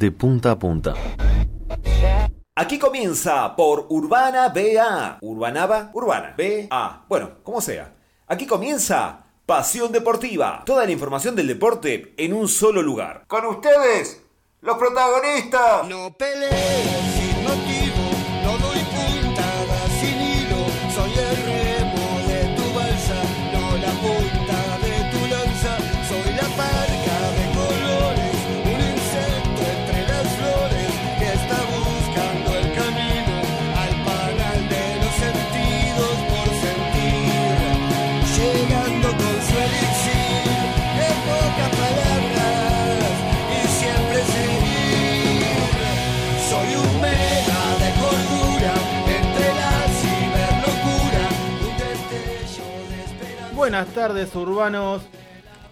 de punta a punta. Aquí comienza por Urbana BA. Urbanaba, Urbana, BA. Bueno, como sea. Aquí comienza Pasión Deportiva. Toda la información del deporte en un solo lugar. Con ustedes, los protagonistas. No pelees no Buenas tardes urbanos,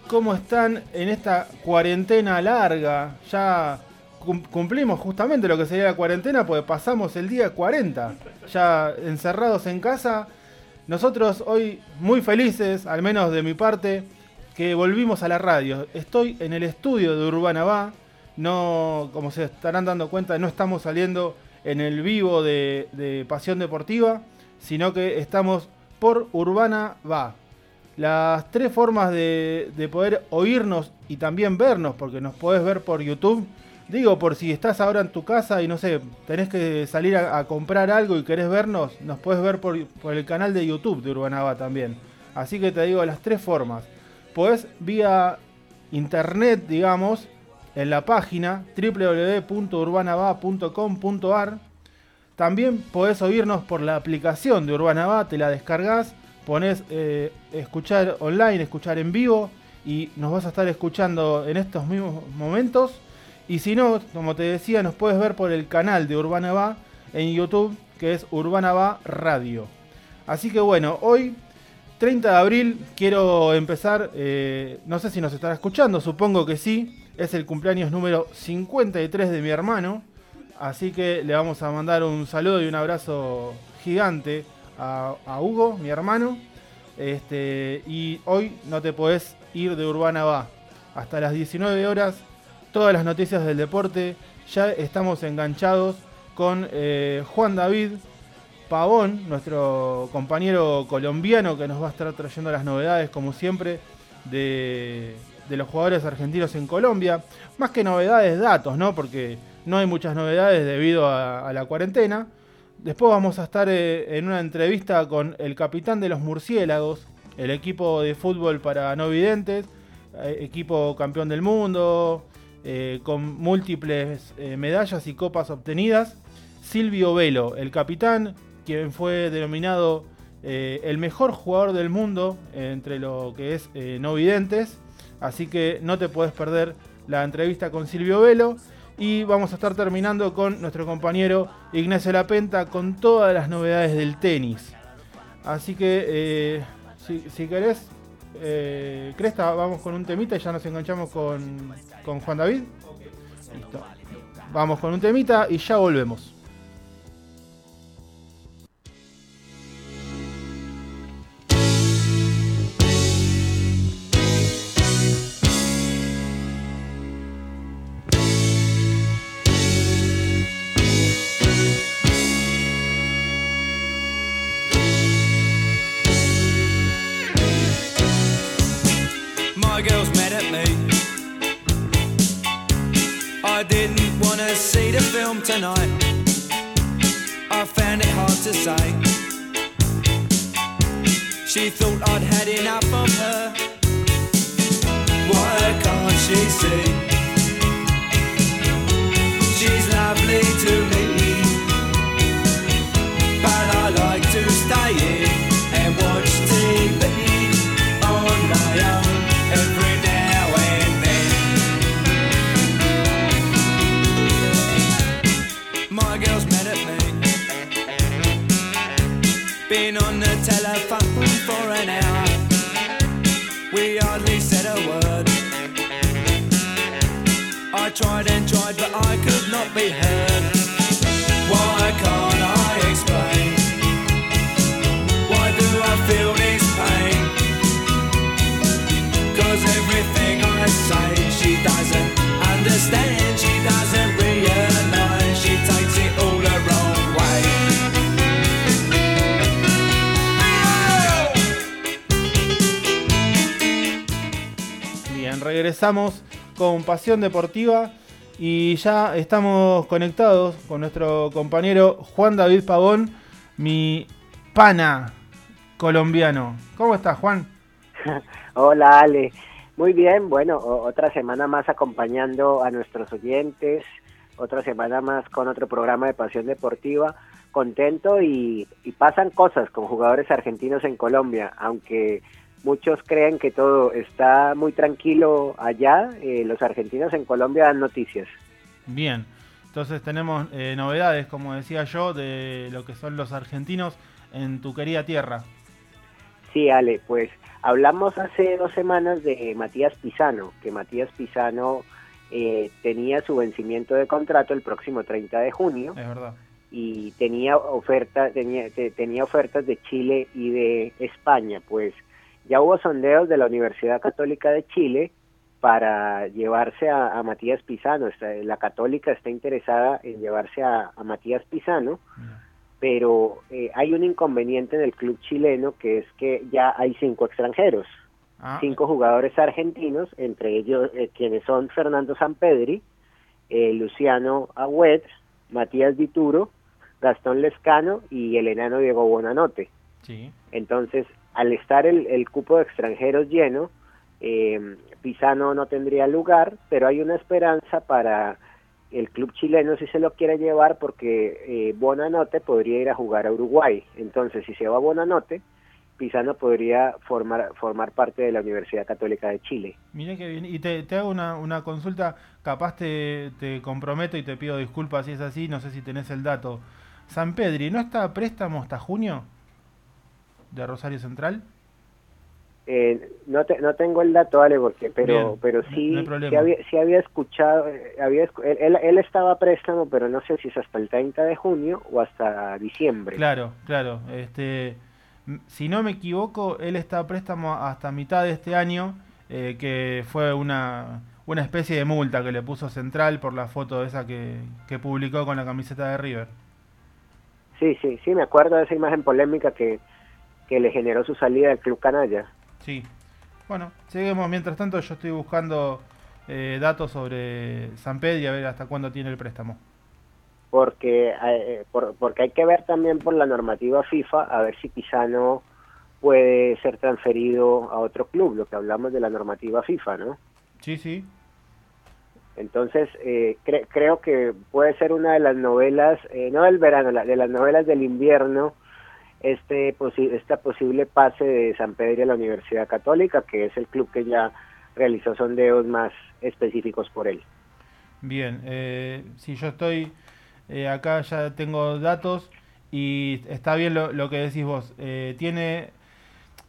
¿cómo están en esta cuarentena larga? Ya cum- cumplimos justamente lo que sería la cuarentena, pues pasamos el día 40, ya encerrados en casa. Nosotros hoy muy felices, al menos de mi parte, que volvimos a la radio. Estoy en el estudio de Urbana Va, no, como se estarán dando cuenta, no estamos saliendo en el vivo de Pasión Deportiva, sino que estamos por Urbana Va. Las tres formas de, de poder oírnos y también vernos, porque nos podés ver por YouTube. Digo, por si estás ahora en tu casa y no sé, tenés que salir a, comprar algo y querés vernos, nos puedes ver por, el canal de YouTube de Urbanaba también. Así que te digo las tres formas. Podés vía internet, digamos, en la página www.urbanaba.com.ar también podés oírnos por la aplicación de Urbana Va, te la descargas, pones eh, escuchar online, escuchar en vivo y nos vas a estar escuchando en estos mismos momentos. Y si no, como te decía, nos puedes ver por el canal de Urbana Va en YouTube, que es Urbana Va Radio. Así que bueno, hoy 30 de abril quiero empezar, eh, no sé si nos estará escuchando, supongo que sí, es el cumpleaños número 53 de mi hermano, así que le vamos a mandar un saludo y un abrazo gigante a, Hugo, mi hermano, este, y hoy no te podés ir de Urbana Va, hasta las 19 horas, todas las noticias del deporte, ya estamos enganchados con eh, Juan David, Pavón, nuestro compañero colombiano que nos va a estar trayendo las novedades, como siempre, de, los jugadores argentinos en Colombia. Más que novedades, datos, ¿no? Porque no hay muchas novedades debido a la cuarentena. Después vamos a estar eh, en una entrevista con el capitán de los murciélagos, el equipo de fútbol para no videntes, eh, equipo campeón del mundo, eh, con múltiples medallas y copas obtenidas. Silvio Velo, el capitán, quien fue denominado el mejor jugador del mundo entre lo que es no videntes. Así que no te puedes perder la entrevista con Silvio Velo. Y vamos a estar terminando con nuestro compañero Ignacio Lapenta con todas las novedades del tenis. Así que, eh, si, si querés, eh, Cresta, vamos con un temita y ya nos enganchamos con, con Juan David. Listo. Vamos con un temita y ya volvemos. My girl's mad at me. I didn't wanna see the film tonight. I found it hard to say. She thought I'd had enough of her. Why can't she see? I could not be heard. Why can't I explain? Why do I feel this pain? Cause everything I say, she doesn't understand, she doesn't realize, she takes it all the wrong way. Bien, regresamos con Pasión Deportiva y ya estamos conectados con nuestro compañero Juan David Pavón, mi pana colombiano. ¿Cómo estás, Juan? Hola Ale, muy bien, bueno, otra semana más acompañando a nuestros oyentes, otra semana más con otro programa de Pasión Deportiva, contento y, y pasan cosas con jugadores argentinos en Colombia, aunque muchos creen que todo está muy tranquilo allá, eh, los argentinos en Colombia dan noticias. Bien, entonces tenemos eh, novedades, como decía yo, de lo que son los argentinos en tu querida tierra. Sí, Ale, pues hablamos hace dos semanas de Matías Pisano, que Matías Pisano eh, tenía su vencimiento de contrato el próximo 30 de junio Es verdad. y tenía oferta, tenía, te- tenía ofertas de Chile y de España, pues ya hubo sondeos de la Universidad Católica de Chile para llevarse a, a Matías Pisano. Está- La Católica está interesada en llevarse a, a Matías Pisano, pero eh, hay un inconveniente en el club chileno que es que ya hay cinco extranjeros, Ah, cinco jugadores argentinos, entre ellos eh, quienes son Fernando Sampedri, eh, Luciano Agüed, Matías Dituro, Gastón Lescano y el enano Diego Bonanote. sí. Entonces, al estar el, el cupo de extranjeros lleno, eh, Pisano no tendría lugar, pero hay una esperanza para el club chileno si se lo quiere llevar porque eh, Bonanote podría ir a jugar a Uruguay. Entonces, si se va Bonanote, Pisano podría formar, formar parte de la Universidad Católica de Chile. Mira que bien. Y te, te hago una, una consulta, capaz te, te comprometo y te pido disculpas si es así, no sé si tenés el dato. San Pedri, ¿no está a préstamo hasta junio de Rosario Central? Eh, no, te- no tengo el dato, Ale, porque, pero, Bien, pero sí, no sí había, sí había escuchado, eh, había, él, él, estaba a préstamo, pero no sé si es hasta el 30 de junio o hasta diciembre. Claro, claro. Este, si no me equivoco, él está a préstamo hasta mitad de este año, eh, que fue una, una especie de multa que le puso Central por la foto esa que, que publicó con la camiseta de River. Sí, sí, sí, me acuerdo de esa imagen polémica que, que le generó su salida del club canalla. Sí. Bueno, seguimos. Mientras tanto, yo estoy buscando eh, datos sobre San Pedro y a ver hasta cuándo tiene el préstamo. Porque, eh, por- porque hay que ver también por la normativa FIFA a ver si Pisano puede ser transferido a otro club, lo que hablamos de la normativa FIFA, ¿no? Sí, sí. Entonces, eh, cre- creo que puede ser una de las novelas, eh, no del verano, la- de las novelas del invierno, este posi- esta posible pase de San Pedro a la Universidad Católica, que es el club que ya realizó sondeos más específicos por él. Bien. Eh, si yo estoy eh, acá, ya tengo datos y está bien lo, lo que decís vos. Eh, tiene.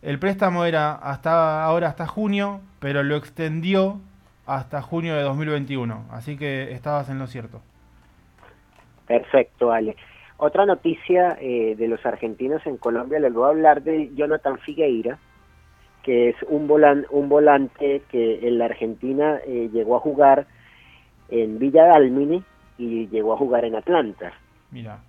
El préstamo era hasta ahora hasta junio, pero lo extendió hasta junio de 2021. Así que estabas en lo cierto. Perfecto, Ale. Otra noticia eh, de los argentinos en Colombia, les voy a hablar de Jonathan Figueira, que es un, volan, un volante que en la Argentina eh, llegó a jugar en Villa Dálmine y llegó a jugar en Atlanta. Mira.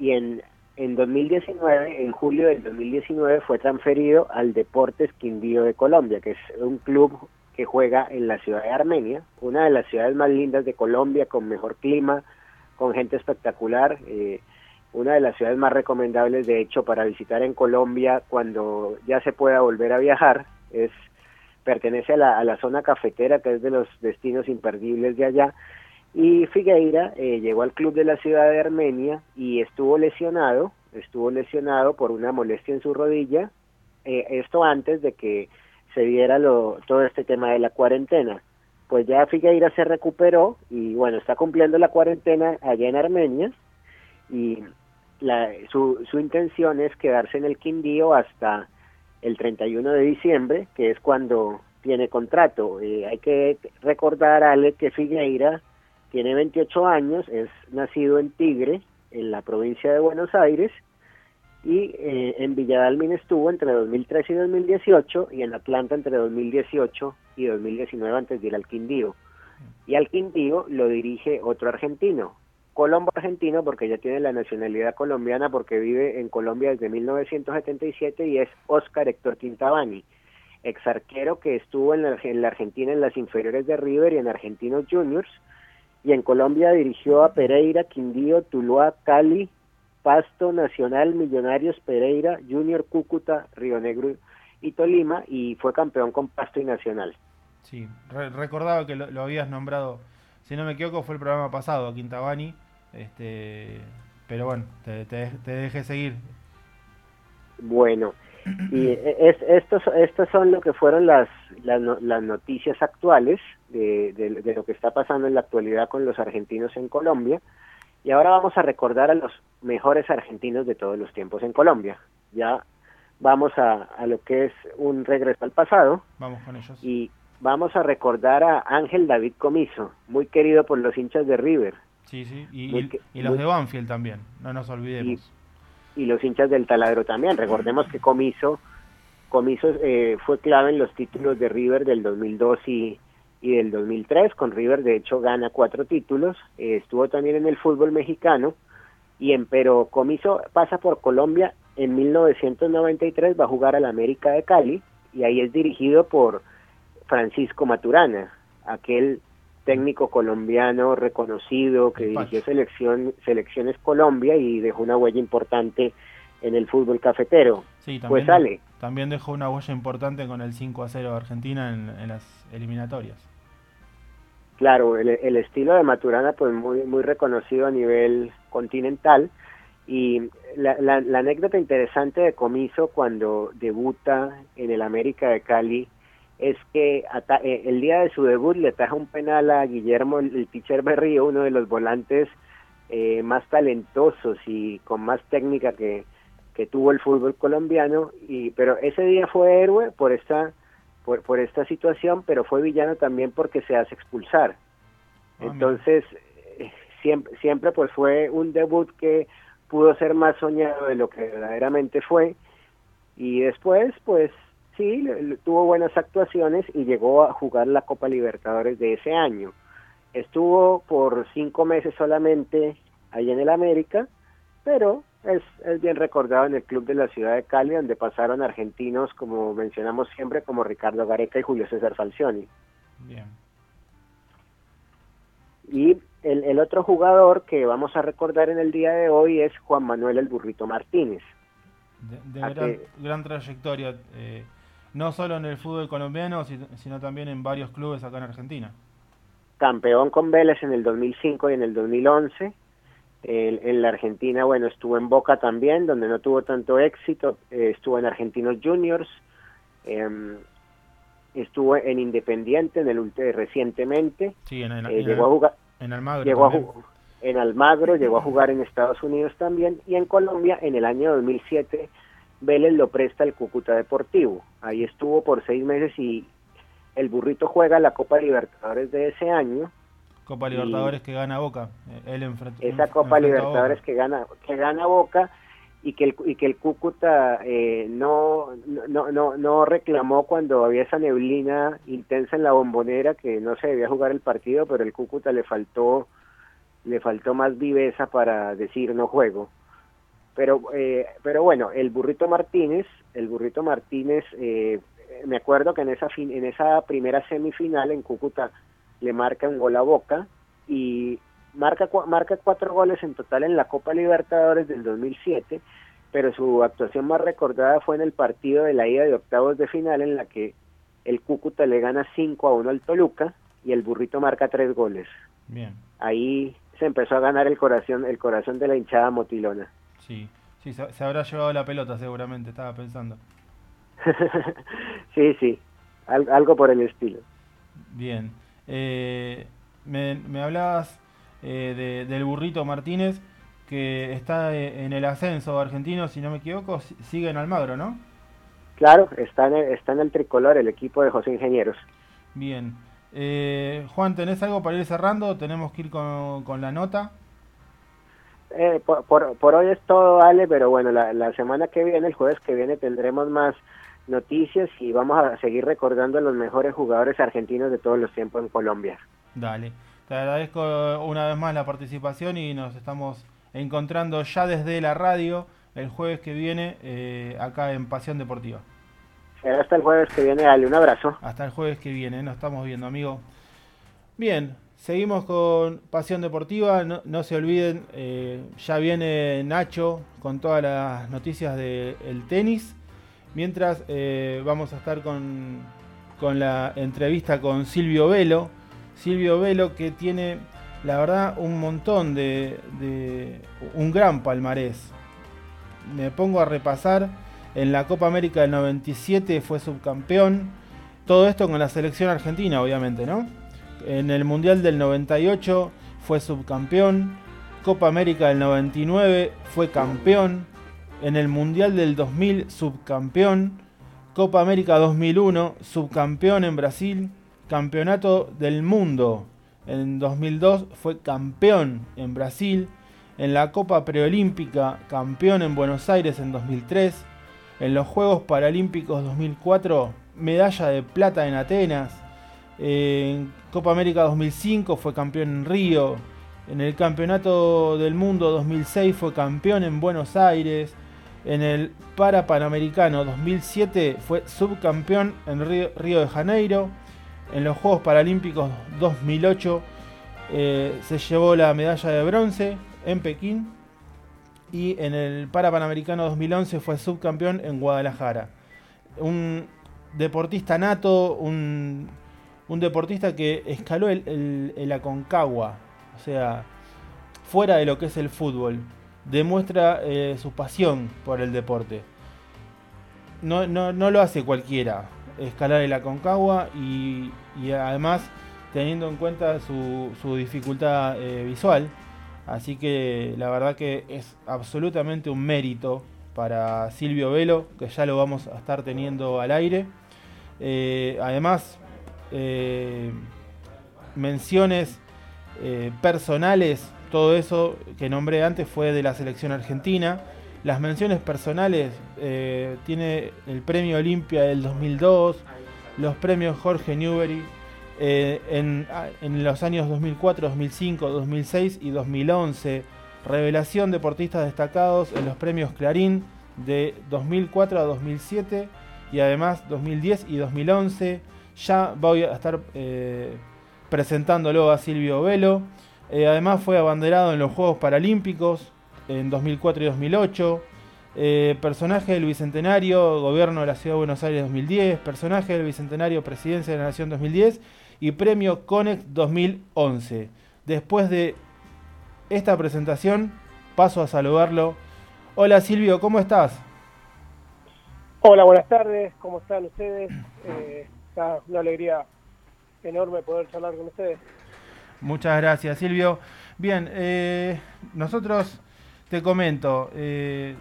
Y en, en 2019, en julio del 2019, fue transferido al Deportes Quindío de Colombia, que es un club que juega en la ciudad de Armenia, una de las ciudades más lindas de Colombia, con mejor clima, con gente espectacular, eh, una de las ciudades más recomendables de hecho para visitar en Colombia cuando ya se pueda volver a viajar, es pertenece a la, a la zona cafetera que es de los destinos imperdibles de allá. Y Figueira eh, llegó al club de la ciudad de Armenia y estuvo lesionado, estuvo lesionado por una molestia en su rodilla, eh, esto antes de que se diera lo, todo este tema de la cuarentena. Pues ya Figueira se recuperó y bueno, está cumpliendo la cuarentena allá en Armenia y la, su, intención es quedarse en el Quindío hasta el 31 de diciembre, que es cuando tiene contrato. Eh, hay que recordar, Ale, que Figueira tiene 28 años, es nacido en Tigre, en la provincia de Buenos Aires, y eh, en Villadalmin estuvo entre 2013 y 2018 y en Atlanta entre 2018 y 2019 antes de ir al Quindío. Y al Quindío lo dirige otro argentino, Colombo argentino porque ya tiene la nacionalidad colombiana porque vive en Colombia desde 1977 y es Oscar Héctor Quintabani. ex arquero que estuvo en la, en la Argentina en las inferiores de River y en Argentinos Juniors. Y en Colombia dirigió a Pereira, Quindío, Tuluá, Cali, Pasto, Nacional, Millonarios, Pereira, Junior, Cúcuta, Río Negro y Tolima y fue campeón con Pasto y Nacional. Sí, re- recordaba que lo, lo habías nombrado, si no me equivoco, fue el programa pasado, a Quintabani. Este, pero bueno, te, te, te dejé seguir. Bueno, y es, estos, estos son lo que fueron las, las, las noticias actuales de, de- de lo que está pasando en la actualidad con los argentinos en Colombia. Y ahora vamos a recordar a los mejores argentinos de todos los tiempos en Colombia. Ya vamos a, a lo que es un regreso al pasado Vamos con ellos. y vamos a recordar a Ángel David Comiso, muy querido por los hinchas de River Sí, sí. Y, Muy y- que- y los muy- de Banfield también, no nos olvidemos. y los hinchas del taladro también. Recordemos que Comiso, Comiso eh, fue clave en los títulos de River del 2002 y, y del 2003. Con River, de hecho, gana cuatro títulos. Eh, estuvo también en el fútbol mexicano. Y en, pero Comiso pasa por Colombia en 1993, va a jugar al América de Cali y ahí es dirigido por Francisco Maturana, aquel técnico colombiano reconocido que dirigió selección, selecciones Colombia y dejó una huella importante en el fútbol cafetero. Sí, también, Pues sale. también dejó una huella importante con el 5 a 0 de Argentina en, en las eliminatorias. Claro, el, el estilo de Maturana pues muy muy reconocido a nivel continental y la, la, la anécdota interesante de Comiso cuando debuta en el América de Cali es que eh, el día de su debut le ataja un penal a Guillermo el, pitcher Berrío, uno de los volantes eh, más talentosos y con más técnica que, que tuvo el fútbol colombiano y pero ese día fue héroe por esta por, por esta situación, pero fue villano también porque se hace expulsar. Ah. Entonces, eh, siempre, siempre pues fue un debut que pudo ser más soñado de lo que verdaderamente fue. Y después, pues sí, tuvo buenas actuaciones y llegó a jugar la Copa Libertadores de ese año. Estuvo por cinco meses solamente ahí en el América, pero es, es bien recordado en el club de la ciudad de Cali, donde pasaron argentinos, como mencionamos siempre, como Ricardo Gareca y Julio César Falcioni. Bien. Y el, el otro jugador que vamos a recordar en el día de hoy es Juan Manuel el Burrito Martínez. De, de ¿A gran, qué? gran trayectoria, eh, no solo en el fútbol colombiano, si- sino también en varios clubes acá en Argentina. Campeón con Vélez en el 2005 y en el 2011. El- en la Argentina, bueno, estuvo en Boca también, donde no tuvo tanto éxito. Eh, estuvo en Argentinos Juniors. em, estuvo en Independiente en el ulti- recientemente. Sí, en, en, eh, en- llegó a jugar en Almagro. llegó a jugar en Almagro, llegó a jugar en Estados Unidos también y en Colombia en el año 2007 Vélez lo presta al Cúcuta Deportivo. Ahí estuvo por seis meses y el burrito juega la Copa Libertadores de ese año. Copa Libertadores que gana Boca. Él Esa Copa Libertadores que gana que gana Boca y que el, y que el Cúcuta eh, no, no, no, no reclamó cuando había esa neblina intensa en la bombonera que no se debía jugar el partido, pero el Cúcuta le faltó le faltó más viveza para decir no juego. Pero eh, pero bueno, el Burrito Martínez, el Burrito Martínez, eh, me acuerdo que en esa fin, en esa primera semifinal en Cúcuta le marca un gol a Boca y marca marca cuatro goles en total en la Copa Libertadores del 2007, pero su actuación más recordada fue en el partido de la ida de octavos de final en la que el Cúcuta le gana 5 a 1 al Toluca y el Burrito marca tres goles. Bien, Ahí se empezó a ganar el corazón el corazón de la hinchada motilona. Sí. Sí, se, se habrá llevado la pelota seguramente, estaba pensando. sí, sí, al- algo por el estilo. Bien. Eh, me, me hablabas eh, de- del burrito Martínez, que está eh, en el ascenso argentino, si no me equivoco, si- sigue en Almagro, ¿no? Claro, está en el, está en el tricolor el equipo de José Ingenieros. Bien. Eh, Juan, ¿tenés algo para ir cerrando? Tenemos que ir con, con la nota. Eh, por, por, por hoy es todo, Ale, pero bueno, la, la semana que viene, el jueves que viene, tendremos más noticias y vamos a seguir recordando a los mejores jugadores argentinos de todos los tiempos en Colombia. Dale. Te agradezco una vez más la participación y nos estamos encontrando ya desde la radio el jueves que viene eh, acá en Pasión Deportiva. Será hasta el jueves que viene, dale un abrazo. Hasta el jueves que viene, nos estamos viendo, amigo. Bien, seguimos con Pasión Deportiva. No, se olviden, eh, ya viene Nacho con todas las noticias del tenis. Mientras eh, vamos a estar con, con la entrevista con Silvio Velo. Silvio Velo que tiene, la verdad, un montón de, de un gran palmarés. Me pongo a repasar. En la Copa América del 97 fue subcampeón. Todo esto con la selección argentina, obviamente, ¿no? En el Mundial del 98 fue subcampeón. Copa América del 99 fue campeón. En el Mundial del 2000 subcampeón. Copa América 2001 subcampeón en Brasil. Campeonato del Mundo en 2002 fue campeón en Brasil. En la Copa Preolímpica campeón en Buenos Aires en 2003. En los Juegos Paralímpicos 2004 medalla de plata en Atenas. En Copa América 2005 fue campeón en Río. En el Campeonato del Mundo 2006 fue campeón en Buenos Aires. En el Para Panamericano 2007 fue subcampeón en Río, de Janeiro. En los Juegos Paralímpicos 2008 eh, se llevó la medalla de bronce en Pekín. Y en el Para Panamericano 2011 fue subcampeón en Guadalajara. Un deportista nato, un, un deportista que escaló el, Aconcagua, o sea, fuera de lo que es el fútbol, demuestra eh, su pasión por el deporte. No, no, no, lo hace cualquiera, escalar el Aconcagua y, y además teniendo en cuenta su, su dificultad eh, visual. Así que la verdad que es absolutamente un mérito para Silvio Velo, que ya lo vamos a estar teniendo al aire. Eh, además, eh, menciones eh, personales, todo eso que nombré antes fue de la selección argentina. Las menciones personales eh, tiene el premio Olimpia del 2002, los premios Jorge Newbery eh, en, en, los años 2004, 2005, 2006 y 2011. Revelación deportistas destacados en los premios Clarín de 2004 a 2007 y además 2010 y 2011. Ya voy a estar eh, presentándolo a Silvio Velo. Eh, además fue abanderado en los Juegos Paralímpicos en 2004 y 2008. Eh, personaje del Bicentenario, Gobierno de la Ciudad de Buenos Aires 2010. Personaje del Bicentenario, Presidencia de la Nación 2010. Y Premio Conex 2011. Después de esta presentación, paso a saludarlo. Hola Silvio, ¿cómo estás? Hola, buenas tardes, ¿cómo están ustedes? Una alegría enorme poder charlar con ustedes. Muchas gracias, Silvio. Bien, eh, nosotros te comento, eh,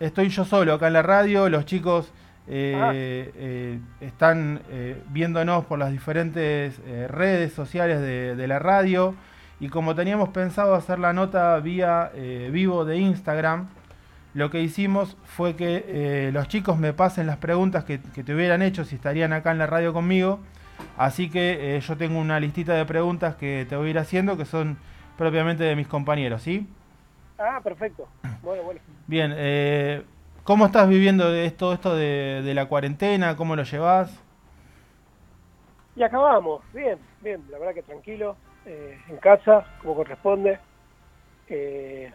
estoy yo solo acá en la radio, los chicos eh, ah. están viéndonos por las diferentes redes sociales de, de, la radio y como teníamos pensado hacer la nota vía vivo de Instagram, lo que hicimos fue que eh, los chicos me pasen las preguntas que, que, te hubieran hecho si estarían acá en la radio conmigo. Así que eh, yo tengo una listita de preguntas que te voy a ir haciendo que son propiamente de mis compañeros, ¿sí? Ah, perfecto. Bueno, bueno. Bien, eh, ¿cómo estás viviendo esto, esto de, de, la cuarentena? ¿Cómo lo llevas? Y acabamos, bien, bien, la verdad que tranquilo, eh, en casa, como corresponde. Eh,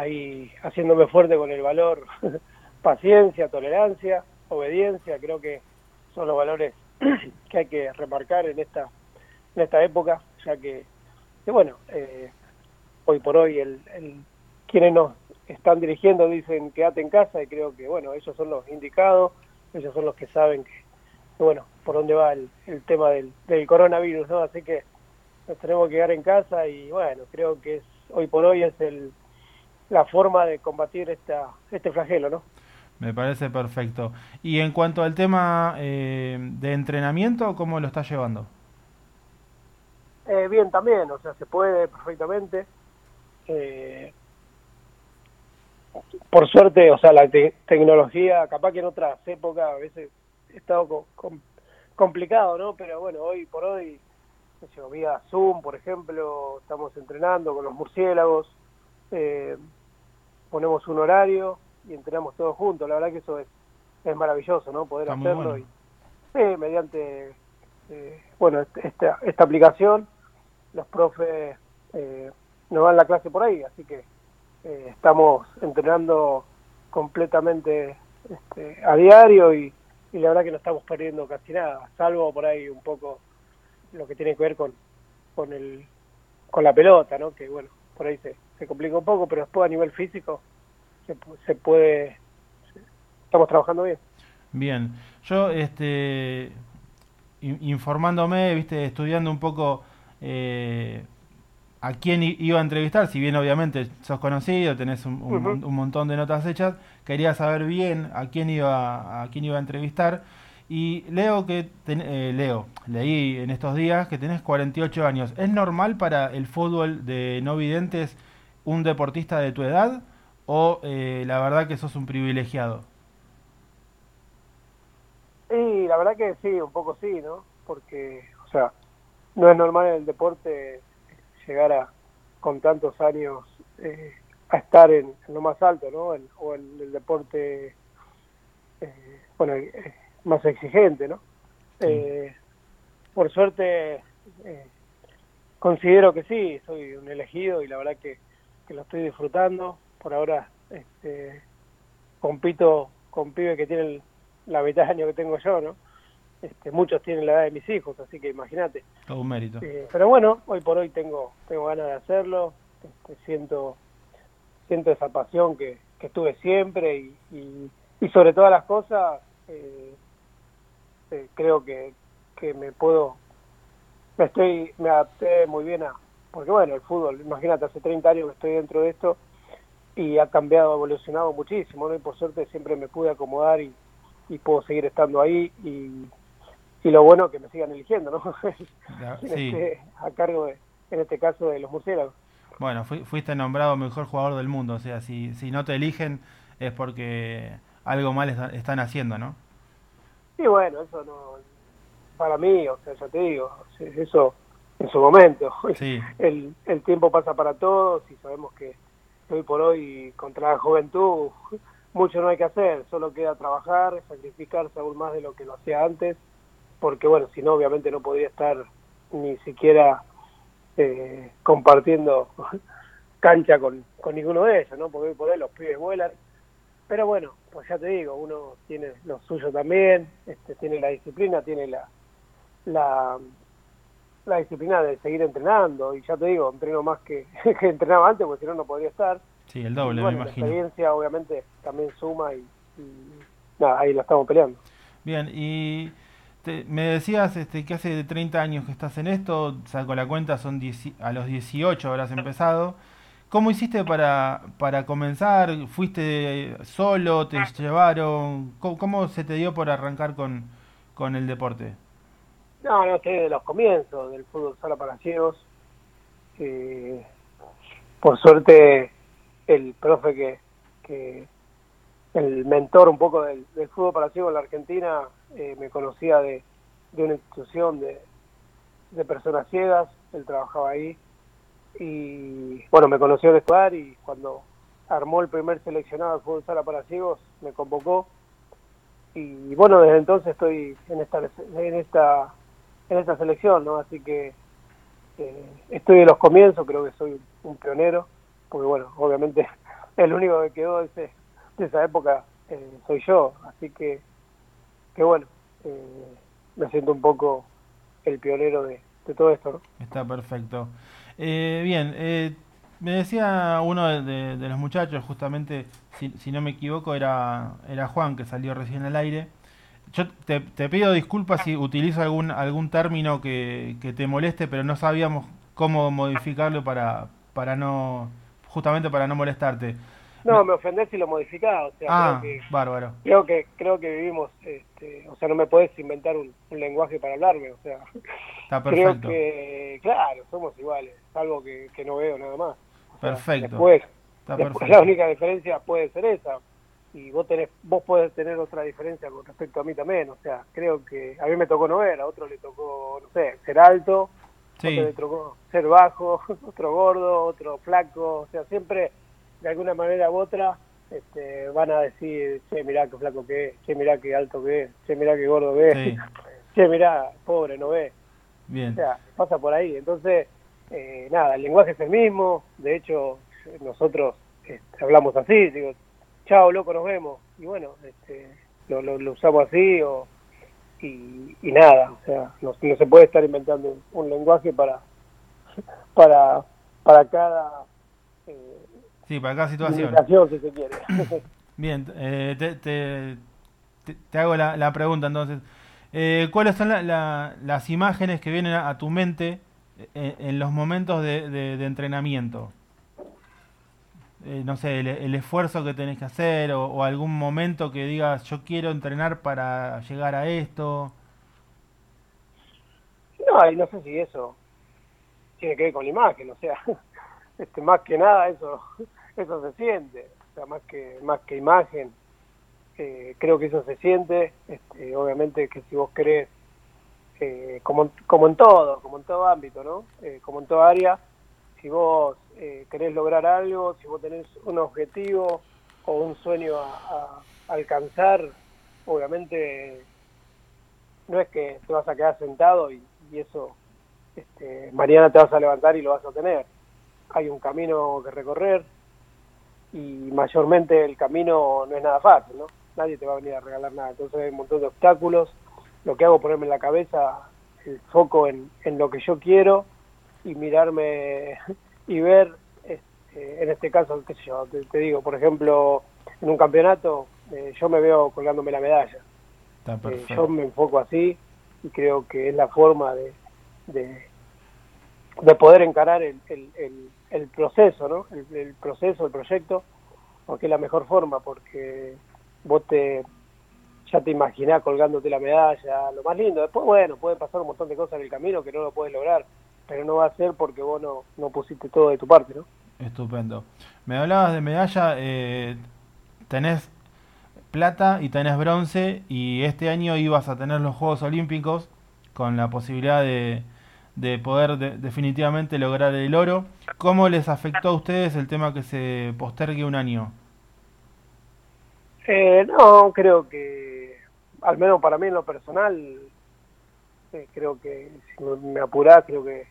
ahí haciéndome fuerte con el valor paciencia, tolerancia, obediencia, creo que son los valores que hay que remarcar en esta en esta época, ya que, bueno, eh, hoy por hoy el, el, quienes nos están dirigiendo dicen quédate en casa y creo que bueno, ellos son los indicados, ellos son los que saben que, que bueno, por dónde va el, el tema del, del coronavirus, ¿no? Así que nos tenemos que quedar en casa y bueno, creo que es hoy por hoy es el la forma de combatir esta, este flagelo, ¿no? Me parece perfecto. Y en cuanto al tema eh, de entrenamiento, ¿cómo lo estás llevando? Eh, bien, también, o sea, se puede perfectamente. Eh, por suerte, o sea, la te tecnología, capaz que en otras épocas a veces he estado com com complicado, ¿no? Pero bueno, hoy por hoy, yo, vía Zoom, por ejemplo, estamos entrenando con los murciélagos. Eh, ponemos un horario y entrenamos todos juntos. La verdad que eso es, es maravilloso, ¿no? Poder Está hacerlo bueno. y sí, mediante, eh, bueno, esta, esta aplicación, los profes eh, nos dan la clase por ahí, así que eh, estamos entrenando completamente este, a diario y, y la verdad que no estamos perdiendo casi nada, salvo por ahí un poco lo que tiene que ver con, con el con la pelota, ¿no? Que bueno, por ahí se, se complica un poco, pero después a nivel físico se, se puede, estamos trabajando bien. Bien, yo este in- informándome, viste, estudiando un poco eh, a quién iba a entrevistar, si bien obviamente sos conocido, tenés un montón de notas hechas, quería saber bien a quién iba a quién iba a entrevistar y leo que ten- eh, leo, leí en estos días que tenés 48 años. ¿Es normal para el fútbol de no videntes un deportista de tu edad o eh, la verdad que sos un privilegiado? Y la verdad que sí, un poco sí, ¿no? Porque, o sea, no es normal en el deporte llegar a, con tantos años, eh, a estar en, en lo más alto, ¿no? En- o en el deporte, eh, bueno, eh, más exigente, ¿no? Eh, por suerte, eh, considero que sí, soy un elegido y la verdad que, que lo estoy disfrutando. Por ahora, este, compito con pibes que tienen la mitad de año que tengo yo, ¿no? Este, muchos tienen la edad de mis hijos, así que imagínate. Todo un mérito. Eh, pero bueno, hoy por hoy tengo tengo ganas de hacerlo, este, siento siento esa pasión que, que tuve siempre y, y, y sobre todas las cosas eh, eh, creo que, que me puedo me estoy me adapté muy bien a porque bueno el fútbol imagínate hace 30 años que estoy dentro de esto y ha cambiado ha evolucionado muchísimo ¿no? y por suerte siempre me pude acomodar y, y puedo seguir estando ahí y, y lo bueno que me sigan eligiendo no en sí. este- a cargo de en este caso de los murciélagos Bueno, fui- fuiste nombrado mejor jugador del mundo, o sea, si, si no te eligen es porque algo mal está- están haciendo, ¿no? Y bueno, eso no, para mí, o sea, ya te digo, eso en su momento. Sí. El, el tiempo pasa para todos y sabemos que hoy por hoy, contra la juventud, mucho no hay que hacer, solo queda trabajar, sacrificarse aún más de lo que lo hacía antes, porque bueno, si no, obviamente no podría estar ni siquiera eh, compartiendo cancha con, con ninguno de ellos, ¿no? Porque hoy por hoy los pibes vuelan. Pero bueno, pues ya te digo, uno tiene lo suyo también, este, tiene la disciplina, tiene la, la, la disciplina de seguir entrenando. Y ya te digo, entreno más que, que entrenaba antes, porque si no, no podría estar. Sí, el doble, bueno, me la imagino. experiencia obviamente también suma y, y nada, ahí lo estamos peleando. Bien, y te- me decías este, que hace 30 años que estás en esto, saco la cuenta, son 10 a los 18 habrás empezado. ¿Cómo hiciste para, para comenzar? ¿Fuiste solo? ¿Te llevaron? ¿Cómo, cómo se te dio por arrancar con, con el deporte? No, no, estoy de los comienzos del fútbol sala para ciegos. Eh, por suerte, el profe que, que el mentor un poco del, fútbol para ciegos en la Argentina eh, me conocía de, de una institución de, de personas ciegas, él trabajaba ahí y bueno, me conoció este lugar y cuando armó el primer seleccionado de fútbol sala para ciegos me convocó y bueno, desde entonces estoy en esta en esta en esta selección, ¿no? Así que eh, estoy de los comienzos, creo que soy un pionero, porque bueno, obviamente el único que quedó de, ese- de esa época eh, soy yo, así que, que bueno, eh, me siento un poco el pionero de, todo esto. Está perfecto. Eh, bien, eh, me decía uno de, de- de los muchachos, justamente, si, si no me equivoco, era, era Juan, que salió recién al aire. Yo te, te pido disculpas si utilizo algún, algún término que, que te moleste, pero no sabíamos cómo modificarlo para, para no, justamente para no molestarte. No, me ofendés si lo modificás, o sea, Ah, creo que bárbaro. creo que creo que vivimos, este, o sea, no me podés inventar un, un lenguaje para hablarme, o sea, Está creo perfecto. que, claro, somos iguales, algo que, que no veo nada más. O sea, Perfecto. Después, Está después perfecto. la única diferencia puede ser esa, y vos tenés, vos podés tener otra diferencia con respecto a mí también, o sea, creo que a mí me tocó no ver, a otro le tocó, no sé, ser alto, Sí, otro le tocó ser bajo, otro gordo, otro flaco, o sea, siempre de alguna manera u otra este, van a decir, che, mirá qué flaco que es, che, mirá qué alto que es, che, mirá qué gordo que es, Sí. che, mirá, pobre, no ve. Bien. O sea, pasa por ahí. Entonces, eh, nada, el lenguaje es el mismo. De hecho, nosotros este, hablamos así, digo, chao, loco, nos vemos. Y bueno, este, lo, lo- lo usamos así o, y, y nada. O sea, no, no se puede estar inventando un, lenguaje para, para, para cada eh, Sí, para cada situación. limitación, si se quiere. Bien, eh, te, te- te- te hago la, la pregunta entonces. Eh, ¿Cuáles son la- la- las imágenes que vienen a, a tu mente en, en los momentos de, de- de entrenamiento? Eh, no sé, el, esfuerzo que tenés que hacer o, o algún momento que digas yo quiero entrenar para llegar a esto. No, y no sé si eso tiene que ver con la imagen, o sea, este, más que nada eso, eso se siente, o sea, más que, más que imagen, eh, creo que eso se siente, este, obviamente que si vos querés, eh, como, como en todo, como en todo ámbito, ¿no? Eh, como en toda área, si vos eh, querés lograr algo, si vos tenés un objetivo o un sueño a, alcanzar, obviamente no es que te vas a quedar sentado y, y eso este, mañana te vas a levantar y lo vas a tener. Hay un camino que recorrer y mayormente el camino no es nada fácil, ¿no? Nadie te va a venir a regalar nada. Entonces hay un montón de obstáculos. Lo que hago es ponerme en la cabeza el foco en, en lo que yo quiero y mirarme y ver, este, en este caso, qué sé yo, te, te digo, por ejemplo, en un campeonato eh, yo me veo colgándome la medalla. Eh, yo me enfoco así y creo que es la forma de, de, de poder encarar el, el, el, el proceso, ¿no? El, el proceso, el proyecto, porque es la mejor forma, porque vos te ya te imaginás colgándote la medalla, lo más lindo. Después, bueno, puede pasar un montón de cosas en el camino que no lo puedes lograr, pero no va a ser porque vos no, no pusiste todo de tu parte, ¿no? Estupendo. Me hablabas de medalla, eh, tenés plata y tenés bronce y este año ibas a tener los Juegos Olímpicos con la posibilidad de, de poder de- definitivamente lograr el oro. ¿Cómo les afectó a ustedes el tema que se postergue un año? Eh, no, creo que, al menos para mí en lo personal, eh, creo que si me, me apurás, creo que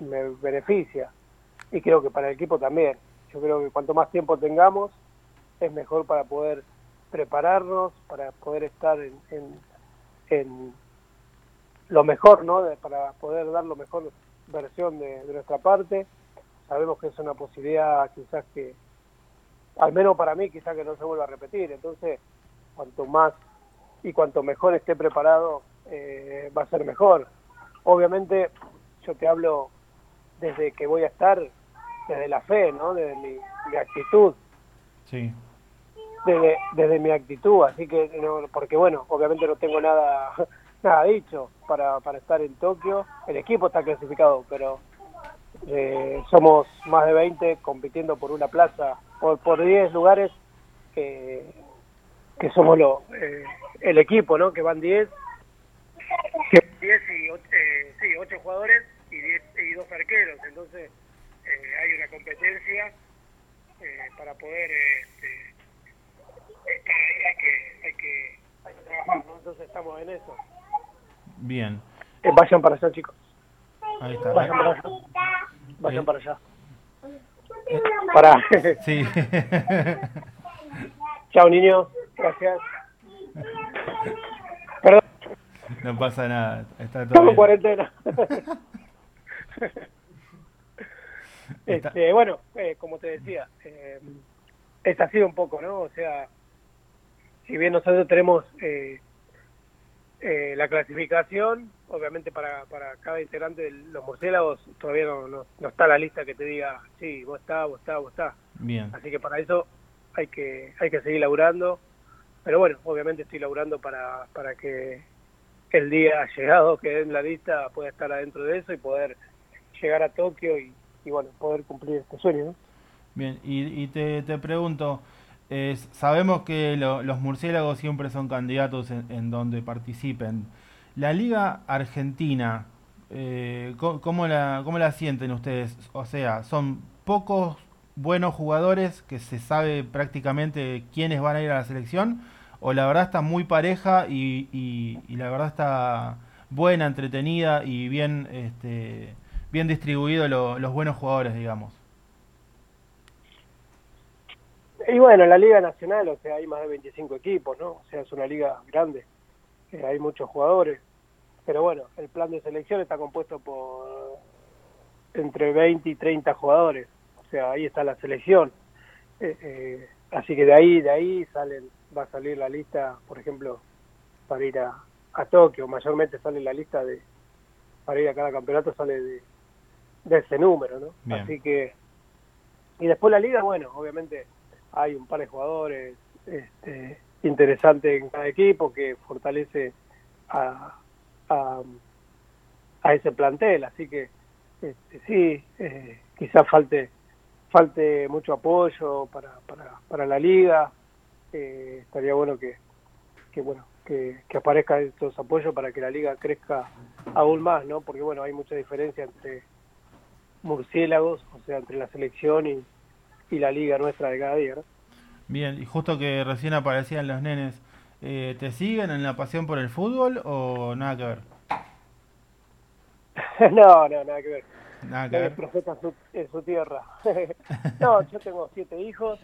me beneficia. Y creo que para el equipo también. Yo creo que cuanto más tiempo tengamos, es mejor para poder prepararnos, para poder estar en, en, en lo mejor, ¿no? De- para poder dar lo mejor versión de, nuestra parte. Sabemos que es una posibilidad quizás que, al menos para mí, quizás que no se vuelva a repetir. Entonces, cuanto más y cuanto mejor esté preparado, eh, va a ser mejor. Obviamente, yo te hablo desde que voy a estar, desde la fe, ¿no? Desde mi, mi actitud, Sí, desde, desde mi actitud, así que, no, porque bueno, obviamente no tengo nada nada dicho para, para estar en Tokio. El equipo está clasificado, pero eh, somos más de 20 compitiendo por una plaza, por, por 10 lugares que, que somos lo, eh, el equipo, ¿no? Que van 10, que 10 y 8, sí, 8 jugadores y, 10, y dos arqueros, entonces eh, hay una competencia eh, para poder este, estar ahí, hay que, hay que, hay que trabajar, ¿no? Entonces estamos en eso. bien. Eh, vayan para allá, chicos. Ahí está. Vayan para allá. Vayan Eh. para allá. Para. Sí. Chao, niños. Gracias. Perdón, no pasa nada. Está todo estamos en cuarentena. Este, bueno, eh, como te decía, eh, es así un poco, ¿no? O sea, si bien nosotros tenemos eh, eh, la clasificación, obviamente para, para cada integrante de los murciélagos todavía no, no, no está la lista que te diga, sí, vos está, vos está, vos está. Bien. Así que para eso hay que hay que seguir laburando. Pero bueno, obviamente estoy laburando para, para que el día llegado que den la lista pueda estar adentro de eso y poder llegar a Tokio y, bueno, poder cumplir este sueño. Bien, y, y te, te pregunto, eh, sabemos que lo- los murciélagos siempre son candidatos en, donde participen. La Liga Argentina, eh, ¿cómo, la, ¿cómo la sienten ustedes? O sea, ¿son pocos buenos jugadores que se sabe prácticamente quiénes van a ir a la selección? ¿O la verdad está muy pareja y, y- y la verdad está buena, entretenida y bien, este, bien distribuido lo- los buenos jugadores, digamos? Y bueno, la Liga Nacional, o sea, hay más de 25 equipos, ¿no? O sea, es una liga grande, eh, hay muchos jugadores. Pero bueno, el plan de selección está compuesto por entre 20 y 30 jugadores. O sea, ahí está la selección. Eh, eh, así que de ahí, de ahí salen, va a salir la lista, por ejemplo, para ir a, a Tokio. Mayormente sale la lista de, para ir a cada campeonato sale de, de ese número, ¿no? Bien. Así que, y después la liga, bueno, obviamente hay un par de jugadores este, interesantes en cada equipo que fortalece a, a, a ese plantel, así que este, sí, eh, quizás falte falte mucho apoyo para, para, para la liga, eh, estaría bueno que, que bueno que, que aparezcan estos apoyos para que la liga crezca aún más, ¿no? Porque bueno, hay mucha diferencia entre murciélagos, o sea, entre la selección y, y la liga nuestra de cada día, ¿no? Bien, y justo que recién aparecían los nenes, eh, ¿te siguen en la pasión por el fútbol o nada que ver? no, no, nada que ver. Nada que ver. profeta su, en su tierra. no, yo tengo siete hijos,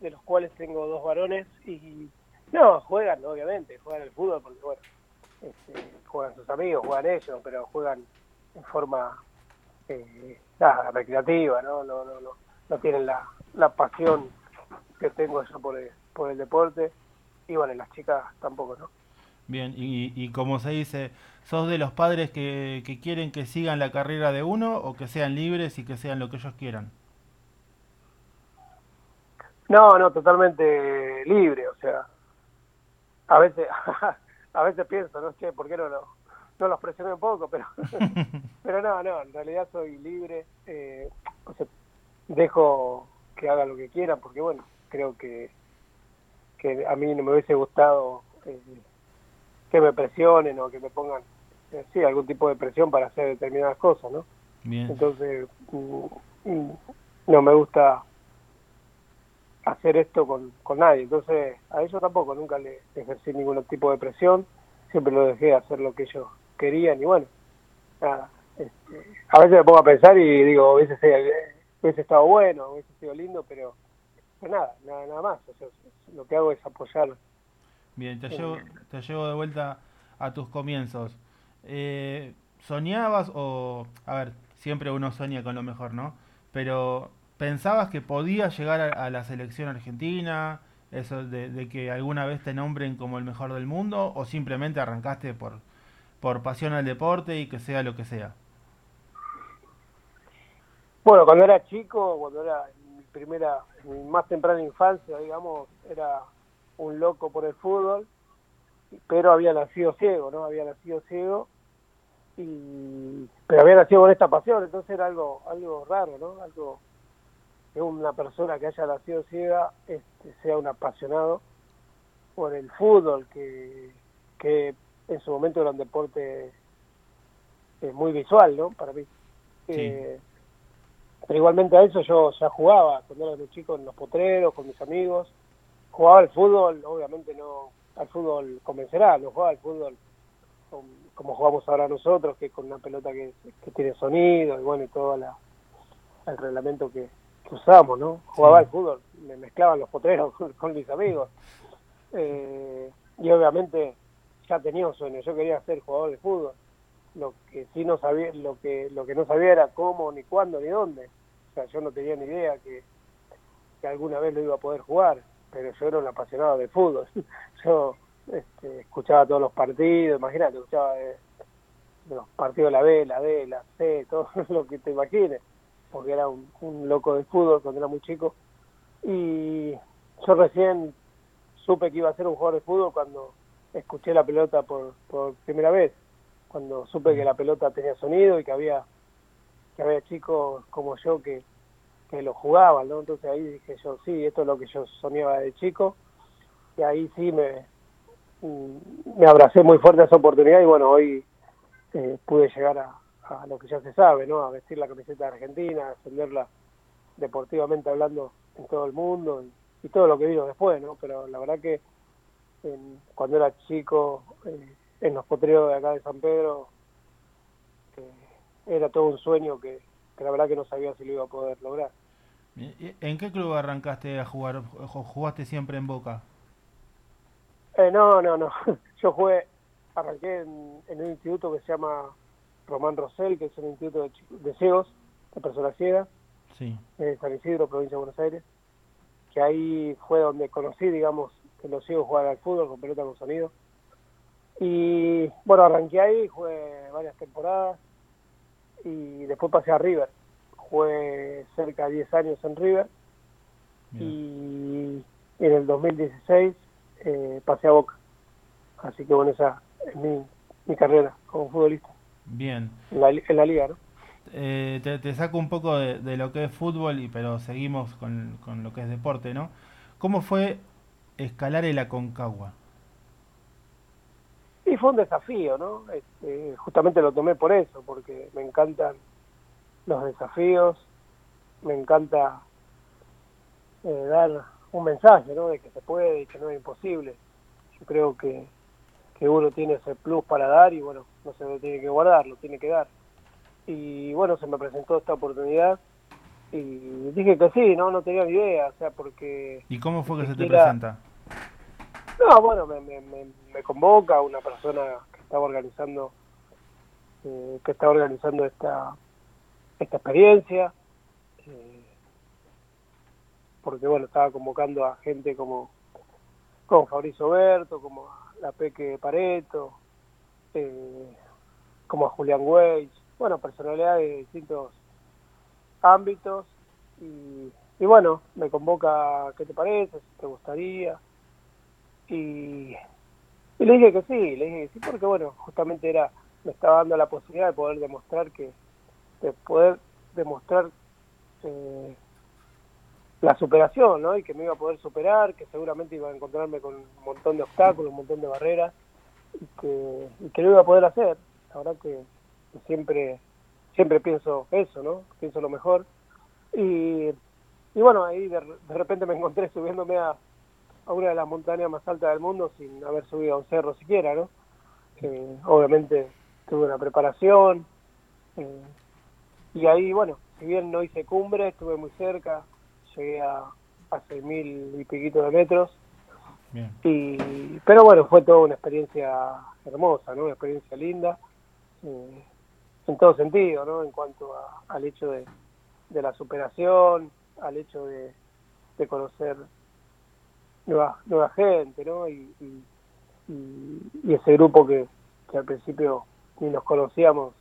de los cuales tengo dos varones y no, juegan, obviamente, juegan el fútbol porque, bueno, este, juegan sus amigos, juegan ellos, pero juegan en forma eh, nada, recreativa, ¿no? No, no, no, no tienen la, la pasión que tengo yo por el, por el deporte y, bueno, las chicas tampoco, ¿no? Bien, y, y como se dice, ¿sos de los padres que, que quieren que sigan la carrera de uno o que sean libres y que sean lo que ellos quieran? No, no, totalmente libre, o sea, a veces, a veces pienso, no sé, ¿por qué no, lo- no los presioné un poco? Pero, pero no, no, en realidad soy libre, eh, o sea, dejo que haga lo que quiera, porque bueno, creo que, que a mí no me hubiese gustado eh, que me presionen o que me pongan, eh, sí, algún tipo de presión para hacer determinadas cosas, ¿no? Bien, Entonces, mm, mm, no me gusta hacer esto con, con nadie. Entonces, a ellos tampoco, nunca le ejercí ningún tipo de presión, siempre lo dejé hacer lo que ellos querían y bueno, nada, este, a veces me pongo a pensar y digo, hubiese, sido- hubiese estado bueno, hubiese sido lindo, pero, pero nada, nada, nada más. O sea, lo que hago es apoyar. bien, te llevo, te llevo de vuelta a tus comienzos. Eh, ¿Soñabas o, a ver, siempre uno sueña con lo mejor, ¿no? Pero ¿pensabas que podías llegar a, a la selección argentina? Eso de, de que alguna vez te nombren como el mejor del mundo o simplemente arrancaste por, por pasión al deporte y que sea lo que sea. Bueno, cuando era chico, cuando era mi primera, mi más temprana infancia, digamos, era un loco por el fútbol, pero había nacido ciego, ¿no? Había nacido ciego, y pero había nacido con esta pasión, entonces era algo, algo raro, ¿no? Algo que una persona que haya nacido ciega este, sea un apasionado por el fútbol, que, que en su momento era un deporte eh, muy visual, ¿no? Para mí. Sí. Eh, pero igualmente a eso yo ya jugaba cuando era muy chico en los potreros con mis amigos jugaba al fútbol obviamente no al fútbol convencional no jugaba al fútbol con- como jugamos ahora nosotros que con una pelota que, que tiene sonido y bueno y todo la, el reglamento que, que usamos no jugaba Sí. al fútbol me mezclaban los potreros con, con mis amigos Eh, y obviamente ya tenía un sueño yo quería ser jugador de fútbol. Lo que sí no sabía lo que lo que no sabía era cómo ni cuándo ni dónde. O sea yo no tenía ni idea que, que alguna vez lo iba a poder jugar pero yo era un apasionado del fútbol. Yo este, escuchaba todos los partidos imagínate escuchaba eh, los partidos de la B la D la C todo lo que te imagines porque era un, loco del fútbol cuando era muy chico. Y yo recién supe que iba a ser un jugador de fútbol cuando escuché la pelota por, por primera vez cuando supe que la pelota tenía sonido y que había que había chicos como yo que, que lo jugaban, ¿no? Entonces ahí dije yo, sí, esto es lo que yo soñaba de chico y ahí sí me, mm, me abracé muy fuerte a esa oportunidad y bueno, hoy eh, pude llegar a, a lo que ya se sabe, ¿no? A vestir la camiseta de Argentina, a defenderla deportivamente hablando en todo el mundo y, y todo lo que vino después, ¿no? Pero la verdad que en- cuando era chico, eh, en los potreros de acá de San Pedro, era todo un sueño que, que la verdad que no sabía si lo iba a poder lograr. ¿Y- ¿En qué club arrancaste a jugar? ¿Ju- ¿Jugaste siempre en Boca? Eh, no, no, no. Yo jugué, arranqué en, en un instituto que se llama Román Rosell, que es un instituto de, de ciegos, de personas ciegas, Sí. de San Isidro, provincia de Buenos Aires, que ahí fue donde conocí, digamos, que los ciegos jugaban al fútbol con pelota con sonido. Y bueno, arranqué ahí, jugué varias temporadas y después pasé a River. Jugué cerca de 10 años en River y en el 2016 eh, pasé a Boca. Así que bueno, esa es mi, mi carrera como futbolista Bien. en la, en la liga, ¿no? Eh, te, te saco un poco de, de lo que es fútbol, y, pero seguimos con, con lo que es deporte, ¿no? ¿Cómo fue escalar el Aconcagua? Y fue un desafío, ¿no? Este, justamente lo tomé por eso, porque me encantan los desafíos, me encanta eh, dar un mensaje, ¿no? De que se puede y que no es imposible. Yo creo que, que uno tiene ese plus para dar y bueno, no se lo tiene que guardar, lo tiene que dar. Y bueno, se me presentó esta oportunidad y dije que sí, ¿no? No tenía ni idea, o sea, porque ¿Y cómo fue que se te presenta? No, bueno, me, me, me, convoca una persona que estaba organizando eh, que estaba organizando esta esta experiencia eh, porque bueno estaba convocando a gente como como Fabricio Berto, como la Peque Pareto, eh, como a Julián Weiss, bueno personalidades de distintos ámbitos y, y bueno me convoca ¿qué te parece? si te gustaría y, le dije que sí, le dije que sí porque bueno, justamente era, me estaba dando la posibilidad de poder demostrar que, de poder demostrar eh, la superación, ¿no? Y que me iba a poder superar, que seguramente iba a encontrarme con un montón de obstáculos, un montón de barreras, y que, y que lo iba a poder hacer. La verdad que, que siempre, siempre pienso eso, ¿no? Pienso lo mejor. Y, y bueno, ahí de, de repente me encontré subiéndome a, a una de las montañas más altas del mundo sin haber subido a un cerro siquiera, ¿no? Eh, obviamente tuve una preparación eh, y ahí, bueno, si bien no hice cumbre, estuve muy cerca, llegué a, a 6.000 y piquito de metros, Bien. y pero bueno, fue toda una experiencia hermosa, ¿no? Una experiencia linda, eh, en todo sentido, ¿no? En cuanto a- al hecho de, de la superación, al hecho de, de conocer nueva, nueva gente, ¿no? Y, y, ese grupo que, que al principio ni nos conocíamos,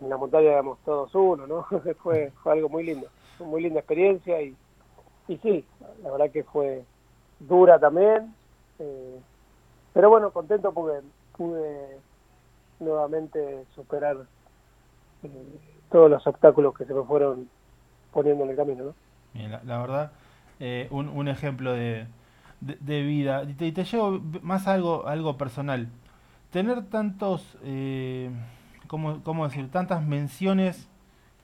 en la montaña éramos todos uno, ¿no? fue, fue algo muy lindo, fue muy linda experiencia y, y sí, la verdad que fue dura también, eh, pero bueno, contento porque pude nuevamente superar eh, todos los obstáculos que se me fueron poniendo en el camino, ¿no? La, la verdad, eh, un, un ejemplo de, de, vida. Y te, te llevo más a algo, algo personal. Tener tantos, eh, ¿cómo, cómo decir? Tantas menciones,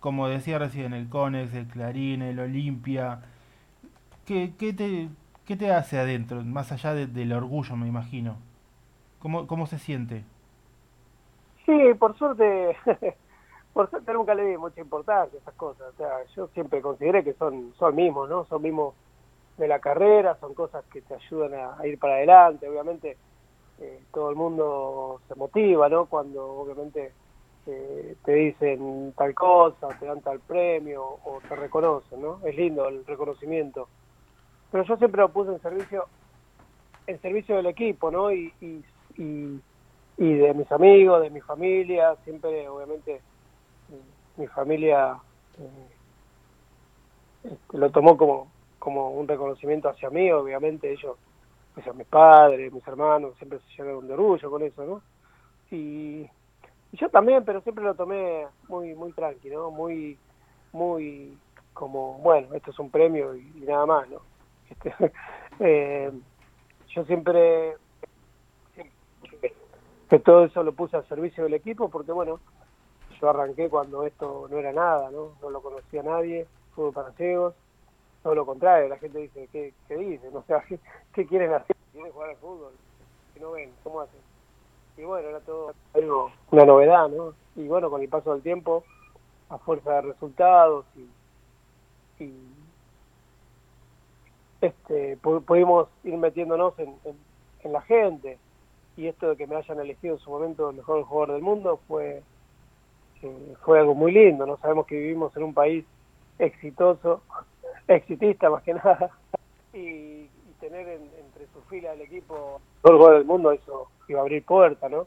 como decía recién, el Conex, el Clarín, el Olimpia. ¿Qué, qué, te, qué te hace adentro? Más allá de- del orgullo, me imagino. ¿Cómo, cómo se siente? Sí, por suerte, por suerte nunca le di mucha importancia a esas cosas. O sea, yo siempre consideré que son, son mismos, ¿no? Son mismos de la carrera, son cosas que te ayudan a, ir para adelante. Obviamente, eh, todo el mundo se motiva, ¿no? Cuando obviamente eh, te dicen tal cosa, te dan tal premio, o te reconocen, ¿no? Es lindo el reconocimiento. Pero yo siempre lo puse en servicio, en servicio del equipo, ¿no? Y, y, y, de mis amigos, de mi familia, siempre obviamente mi familia eh, este, lo tomó como, como un reconocimiento hacia mí, obviamente ellos, hacia mis padres, mis hermanos, siempre se llenaron de orgullo con eso, ¿no? Y, y yo también, pero siempre lo tomé muy muy tranqui, ¿no? Muy, muy como, bueno, esto es un premio y, y nada más, ¿no? Este, eh, yo siempre que todo eso lo puse al servicio del equipo porque bueno yo arranqué cuando esto no era nada no no lo conocía nadie fútbol para ciegos. Todo lo contrario, la gente dice, ¿qué, qué dicen? O sea, ¿qué, qué quieren hacer? ¿Quieren jugar al fútbol? Si no ven, ¿cómo hacen? Y bueno, era todo algo, una novedad, ¿no? Y bueno, con el paso del tiempo, a fuerza de resultados y, y este, pu- pudimos ir metiéndonos en, en, en la gente y esto de que me hayan elegido en su momento el mejor jugador del mundo fue eh, fue algo muy lindo no sabemos que vivimos en un país exitoso exitista más que nada y, y tener en- entre sus filas el equipo el mejor jugador del mundo eso iba a abrir puertas no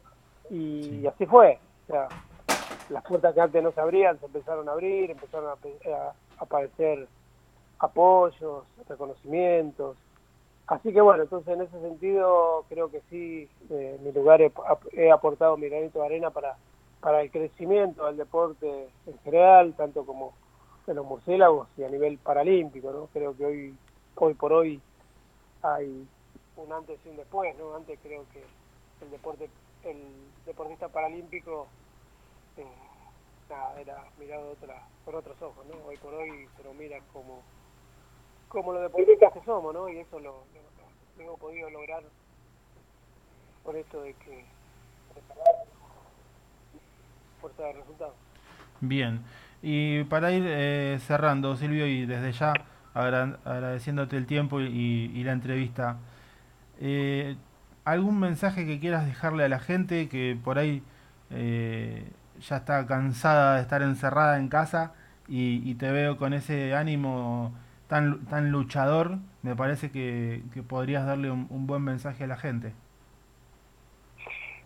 y, Sí. así fue o sea las puertas que antes no se abrían se empezaron a abrir empezaron a, aparecer apoyos, reconocimientos. Así que bueno, entonces en ese sentido creo que sí, eh, en mi lugar he, he aportado mi granito de arena para, para el crecimiento del deporte en general, tanto como de los murciélagos y a nivel paralímpico, ¿no? Creo que hoy, hoy por hoy hay un antes y un después, ¿no? Antes creo que el deporte, el deportista paralímpico eh, era mirado otra, con otros ojos, ¿no? Hoy por hoy se lo mira como, como los deportistas que somos, ¿no? Y eso lo, lo- lo hemos podido lograr por esto de que fuerza de resultados. Bien, y para ir eh, cerrando, Silvio, y desde ya agra- agradeciéndote el tiempo y, y la entrevista, eh, ¿algún mensaje que quieras dejarle a la gente que por ahí eh, ya está cansada de estar encerrada en casa y, y te veo con ese ánimo tan, tan luchador? Me parece que, que podrías darle un, un buen mensaje a la gente.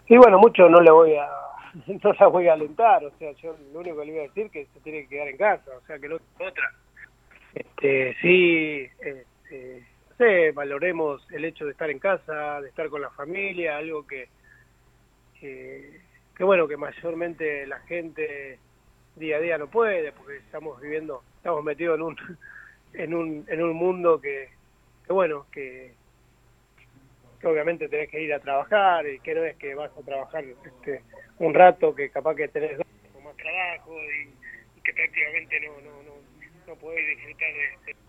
Sí, bueno, mucho no le voy a no la voy a alentar, o sea, yo lo único que le voy a decir es que se tiene que quedar en casa, o sea, que no otra. Este, sí, este, no sé, valoremos el hecho de estar en casa, de estar con la familia, algo que, que, que bueno, que mayormente la gente día a día no puede, porque estamos viviendo, estamos metidos en un, en un, en un mundo que, que bueno, que, obviamente tenés que ir a trabajar y que no es que vas a trabajar este, un rato que capaz que tenés dos más trabajo y, que prácticamente no no no no podés disfrutar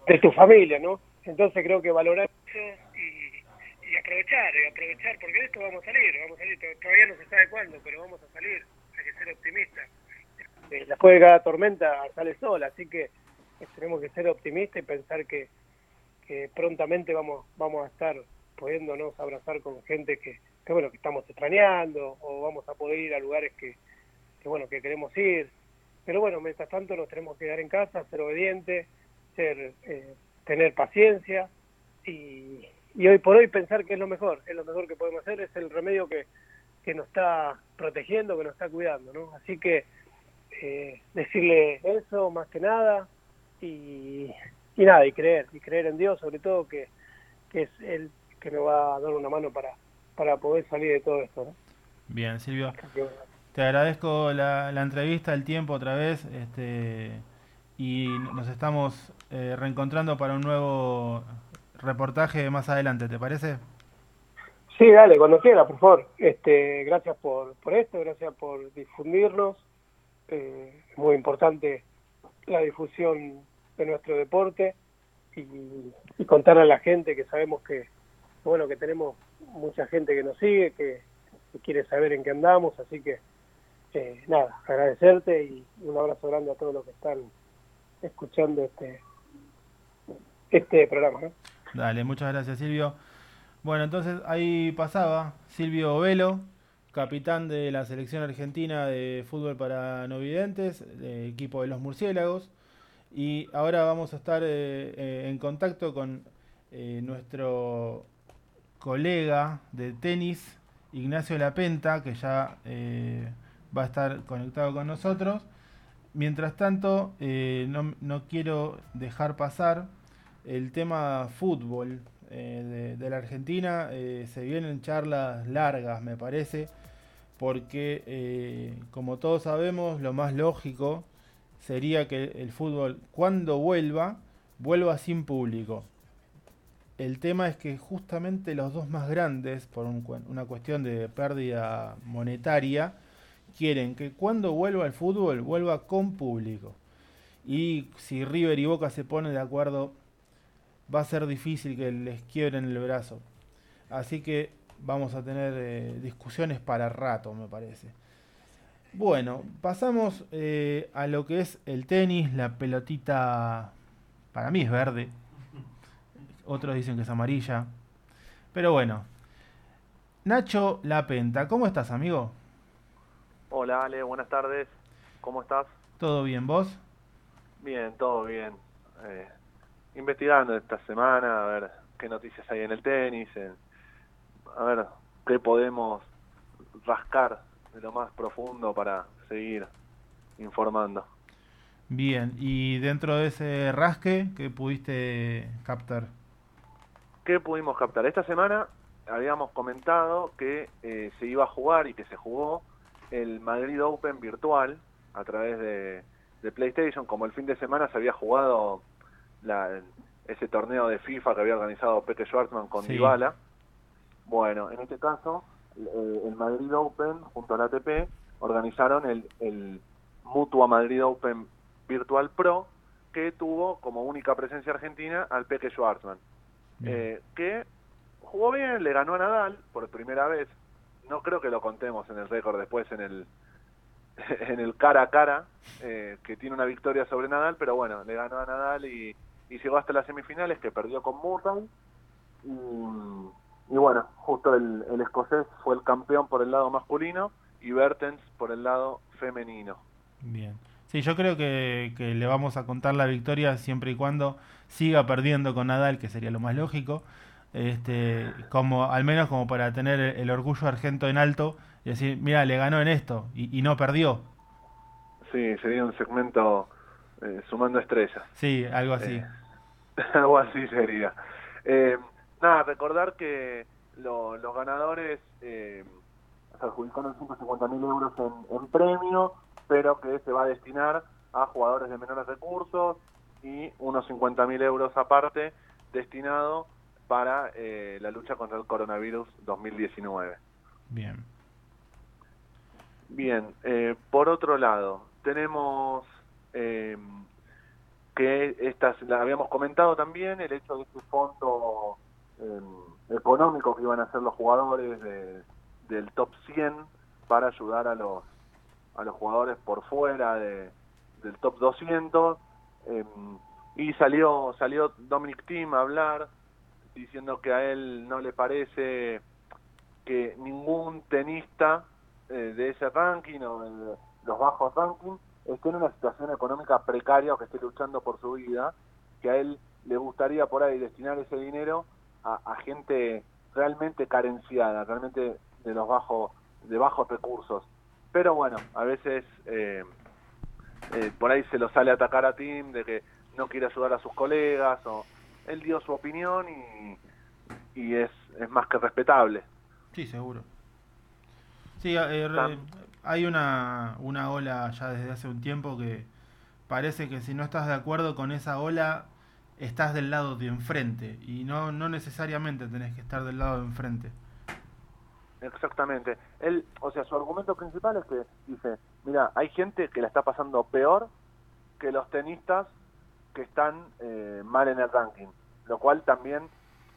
de, tu familia no entonces creo que valorar eso y, y aprovechar y aprovechar porque de esto vamos a salir vamos a salir to- todavía no se sabe cuándo pero vamos a salir hay que ser optimistas Eh, después de cada tormenta sale sol así que eh, tenemos que ser optimistas y pensar que que prontamente vamos vamos a estar pudiéndonos abrazar con gente que, que bueno que estamos extrañando o vamos a poder ir a lugares que, que bueno que queremos ir. Pero bueno mientras tanto nos tenemos que quedar en casa ser obedientes ser eh, tener paciencia y, y hoy por hoy pensar que es lo mejor es lo mejor que podemos hacer es el remedio que, que nos está protegiendo que nos está cuidando no así que eh, decirle eso más que nada y, y nada y creer y creer en Dios sobre todo que, que es el que nos va a dar una mano para para poder salir de todo esto ¿no? Bien, Silvio. Te agradezco la, la entrevista, el tiempo otra vez, este, y nos estamos eh, reencontrando para un nuevo reportaje más adelante, ¿te parece? Sí, dale, cuando quiera, por favor. Este, gracias por, por esto, gracias por difundirnos. Eh, es muy importante la difusión de nuestro deporte y, y contar a la gente que sabemos que, bueno, que tenemos mucha gente que nos sigue, que, quiere saber en qué andamos, así que eh, nada, agradecerte y un abrazo grande a todos los que están escuchando este este programa. Dale, muchas gracias Silvio. Bueno, entonces ahí pasaba Silvio Velo, capitán de la selección argentina de fútbol para no videntes, de equipo de los murciélagos. Y ahora vamos a estar eh, eh, en contacto con nuestro colega de tenis, Ignacio Lapenta, que ya eh, va a estar conectado con nosotros. Mientras tanto, eh, no, no quiero dejar pasar el tema fútbol eh, de, de la Argentina. eh, se vienen charlas largas, me parece, porque eh, como todos sabemos, lo más lógico sería que el fútbol, cuando vuelva, vuelva sin público. El tema es que justamente los dos más grandes, por una cuestión de pérdida monetaria, quieren que cuando vuelva el fútbol vuelva con público. Y si River y Boca se ponen de acuerdo, va a ser difícil que les quiebren el brazo. Así que vamos a tener eh, discusiones para rato, me parece. Bueno, pasamos eh, a lo que es el tenis, la pelotita, para mí es verde, otros dicen que es amarilla, pero bueno. Nacho Lapenta, ¿cómo estás amigo? Hola Ale, buenas tardes. ¿Cómo estás? ¿Todo bien vos? Bien, todo bien. Eh, investigando esta semana, a ver qué noticias hay en el tenis, en- a ver qué podemos rascar de lo más profundo para seguir informando. Bien, y dentro de ese rasque que pudiste captar. ¿Qué pudimos captar? Esta semana habíamos comentado que eh, se iba a jugar y que se jugó el Madrid Open virtual a través de, de PlayStation, como el fin de semana se había jugado la- ese torneo de FIFA que había organizado Peque Schwartzman con Sí. Dybala. Bueno, en este caso, eh, el Madrid Open junto al ATP organizaron el, el Mutua Madrid Open Virtual Pro que tuvo como única presencia argentina al Peque Schwartzman. Eh, que jugó bien, le ganó a Nadal por primera vez. No creo que lo contemos en el récord después en el en el cara a cara eh, que tiene una victoria sobre Nadal, pero bueno, le ganó a Nadal y, y llegó hasta las semifinales que perdió con Murray y, y bueno, justo el, el escocés fue el campeón por el lado masculino y Bertens por el lado femenino. Bien. Sí, yo creo que, que le vamos a contar la victoria siempre y cuando siga perdiendo con Nadal, que sería lo más lógico. Este, como, al menos como para tener el, orgullo argento en alto y decir, mira, le ganó en esto y, y no perdió. Sí, sería un segmento eh, sumando estrellas. Sí, algo así. Eh, algo así sería. Eh, nada, recordar que lo- los ganadores eh, se adjudicaron 150 mil euros en, en premio, pero que se va a destinar a jugadores de menores recursos y unos 50 mil euros aparte destinado para eh, la lucha contra el coronavirus 2019. Bien. Bien, eh, por otro lado, tenemos eh, que estas, la habíamos comentado también, el hecho de este fondo eh, económico que iban a hacer los jugadores de- del top 100 para ayudar a los a los jugadores por fuera de, del top 200 eh, y salió salió Dominic Thiem a hablar diciendo que a él no le parece que ningún tenista eh, de ese ranking o de los bajos rankings esté en una situación económica precaria o que esté luchando por su vida, que a él le gustaría por ahí destinar ese dinero a, a gente realmente carenciada, realmente de los bajos de bajos recursos. Pero bueno, a veces eh, eh, por ahí se lo sale a atacar a Tim de que no quiere ayudar a sus colegas o él dio su opinión y, y es, es más que respetable. Sí, seguro. Sí, eh, hay una, una ola ya desde hace un tiempo que parece que si no estás de acuerdo con esa ola, estás del lado de enfrente. Y no, no necesariamente tenés que estar del lado de enfrente. Exactamente. Él, o sea, su argumento principal es que dice, mira, hay gente que la está pasando peor que los tenistas que están eh, mal en el ranking, lo cual también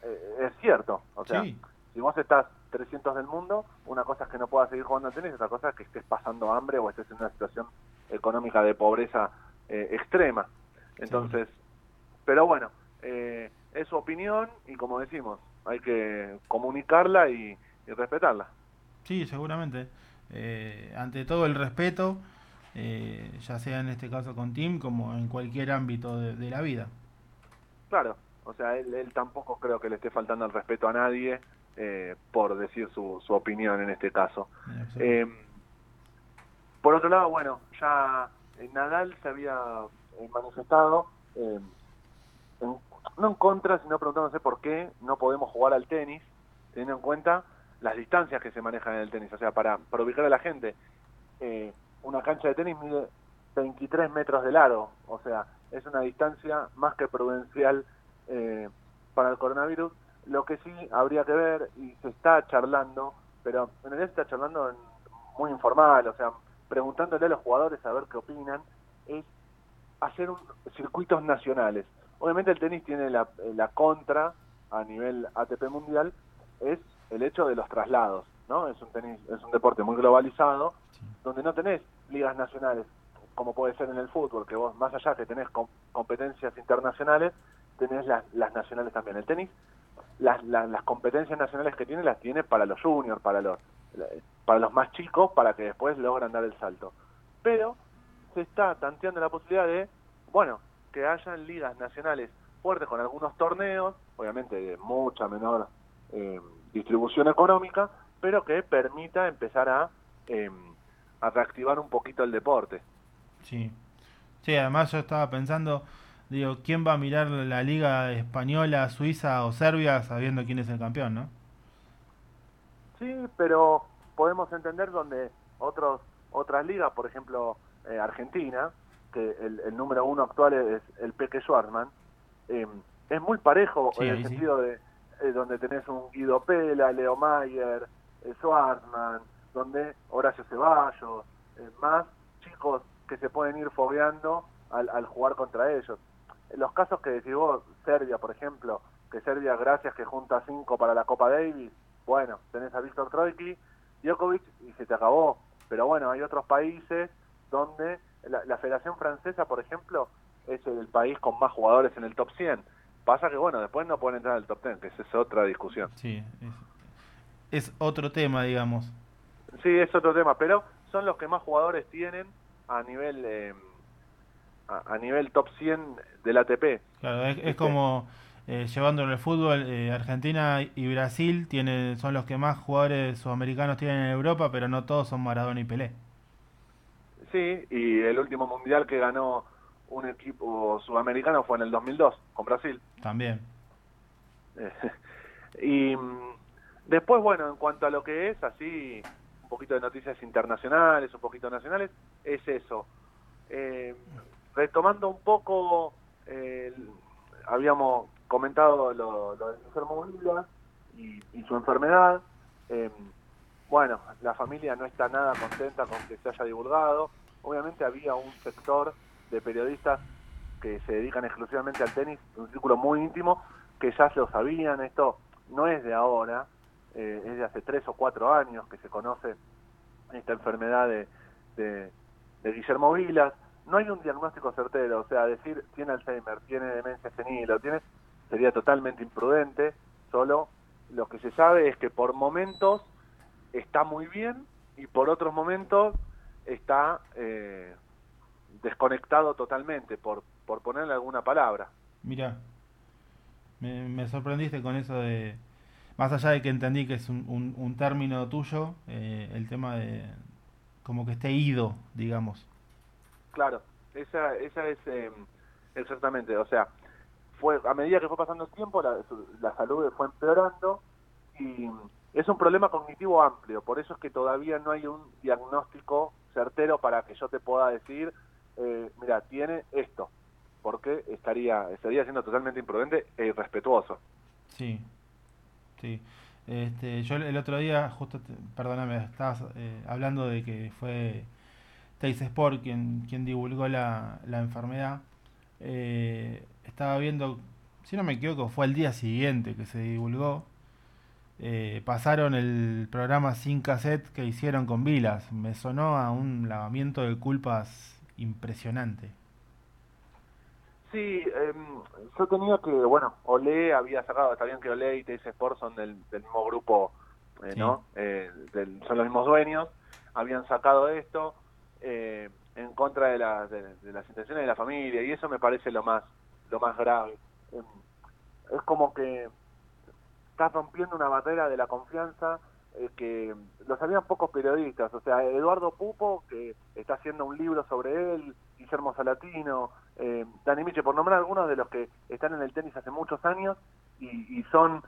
eh, es cierto. O sea, Sí. si vos estás 300 del mundo, una cosa es que no puedas seguir jugando al tenis, otra cosa es que estés pasando hambre o estés en una situación económica de pobreza eh, extrema. Entonces, pero bueno, eh, es su opinión y como decimos, hay que comunicarla y, y respetarla. Sí, seguramente. Eh, ante todo el respeto, eh, ya sea en este caso con Tim como en cualquier ámbito de, de la vida. Claro, o sea, él, él tampoco creo que le esté faltando el respeto a nadie eh, por decir su, su opinión en este caso. Eh, por otro lado, bueno, ya Nadal se había manifestado, eh, en- no en contra, sino preguntándose por qué no podemos jugar al tenis, teniendo en cuenta las distancias que se manejan en el tenis. O sea, para, para a la gente, eh, una cancha de tenis mide 23 metros de largo, o sea, es una distancia más que prudencial eh, para el coronavirus. Lo que sí habría que ver, y se está charlando, pero en realidad se está charlando en- muy informal, o sea, preguntándole a los jugadores a ver qué opinan, es hacer un- circuitos nacionales. Obviamente el tenis tiene la, la contra a nivel ATP mundial, es el hecho de los traslados, ¿no? Es un tenis, es un deporte muy globalizado, donde no tenés ligas nacionales, como puede ser en el fútbol, que vos más allá que tenés com- competencias internacionales, tenés las, las nacionales también. El tenis, las, las, las competencias nacionales que tiene, las tiene para los juniors, para los, para los más chicos, para que después logran dar el salto. Pero se está tanteando la posibilidad de, bueno, que hayan ligas nacionales fuertes con algunos torneos, obviamente de mucha menor eh, distribución económica, pero que permita empezar a, eh, a reactivar un poquito el deporte. Sí. Sí, además yo estaba pensando, digo, ¿quién va a mirar la liga española, suiza o serbia sabiendo quién es el campeón, no? Sí, pero podemos entender donde otros otras ligas, por ejemplo eh, Argentina, que el, el número uno actual es el Peque Schwarzman, eh, es muy parejo Sí, en el sí. sentido de eh, donde tenés un Guido Pela, Leo Mayer, eh, donde Horacio Ceballos, eh, más chicos que se pueden ir fogueando al, al jugar contra ellos. Los casos que decís vos, Serbia, por ejemplo, que Serbia, gracias que junta cinco para la Copa Davis, bueno, tenés a Víctor Troiki, Djokovic y se te acabó. Pero bueno, hay otros países donde la, la Federación Francesa, por ejemplo, es el país con más jugadores en el top 100. Pasa que, bueno, después no pueden entrar al top 10, que esa es otra discusión. Sí, es, es otro tema, digamos. Sí, es otro tema, pero son los que más jugadores tienen a nivel eh, a, a nivel top 100 del ATP. Claro, es, es ¿Viste? como eh, llevándolo al fútbol, eh, Argentina y Brasil tienen, son los que más jugadores sudamericanos tienen en Europa, pero no todos son Maradona y Pelé. Sí, y el último mundial que ganó un equipo sudamericano fue en el 2002 con Brasil. También. y después, bueno, en cuanto a lo que es, así, un poquito de noticias internacionales, un poquito nacionales, es eso. Eh, retomando un poco, eh, habíamos comentado lo, lo de Vila y, y su enfermedad. Eh, bueno, la familia no está nada contenta con que se haya divulgado. Obviamente había un sector de periodistas que se dedican exclusivamente al tenis, un círculo muy íntimo, que ya se lo sabían. Esto no es de ahora, eh, es de hace tres o cuatro años que se conoce esta enfermedad de, de, de Guillermo Vilas. No hay un diagnóstico certero, o sea, decir tiene Alzheimer, tiene demencia senil, o tiene, sería totalmente imprudente. Solo lo que se sabe es que por momentos está muy bien y por otros momentos está eh, desconectado totalmente, por, por ponerle alguna palabra. Mira, me, me sorprendiste con eso de, más allá de que entendí que es un, un- un término tuyo, eh, el tema de como que esté ido, digamos. Claro, esa, esa es eh, exactamente, o sea, fue a medida que fue pasando el tiempo, la, la salud fue empeorando y es un problema cognitivo amplio, por eso es que todavía no hay un diagnóstico certero para que yo te pueda decir, eh, mira, tiene esto, porque estaría, estaría siendo totalmente imprudente e irrespetuoso. Sí, sí. Este, yo el otro día, justo, te- perdóname, estabas eh, hablando de que fue Teis Sport quien, quien divulgó la, la enfermedad. Eh, estaba viendo, si no me equivoco, fue el día siguiente que se divulgó. Eh, pasaron el programa sin cassette que hicieron con Vilas. Me sonó a un lavamiento de culpas impresionante. Sí, em, yo tenía que, bueno, Olé había sacado, está bien que Olé y TS Sport son del, del mismo grupo, eh, Sí. ¿no? Eh, del- son los mismos dueños, habían sacado esto eh, en contra de, la- de- de las intenciones de la familia y eso me parece lo más, lo más grave. Em, es como que estás rompiendo una barrera de la confianza eh, que lo sabían pocos periodistas, o sea, Eduardo Pupo, que está haciendo un libro sobre él, Guillermo Salatino, eh, Dani Miche, por nombrar algunos de los que están en el tenis hace muchos años y, y son,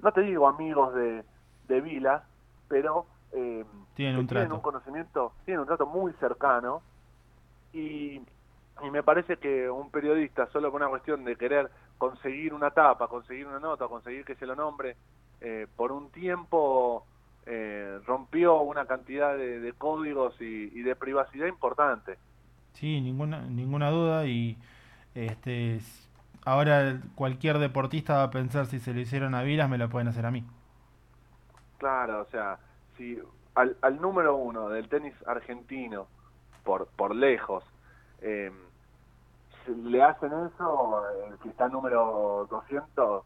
no te digo amigos de, de Vilas, pero eh, Tienen un tienen trato. un conocimiento, tienen un trato muy cercano y, y me parece que un periodista solo con una cuestión de querer conseguir una tapa, conseguir una nota, conseguir que se lo nombre, eh, por un tiempo eh, rompió una cantidad de, de códigos y, y de privacidad importante. Sí, ninguna, ninguna duda y este ahora cualquier deportista va a pensar si se lo hicieron a Vilas me lo pueden hacer a mí. Claro, o sea, si al, al número uno del tenis argentino, por, por lejos, eh, le hacen eso, el que está número 200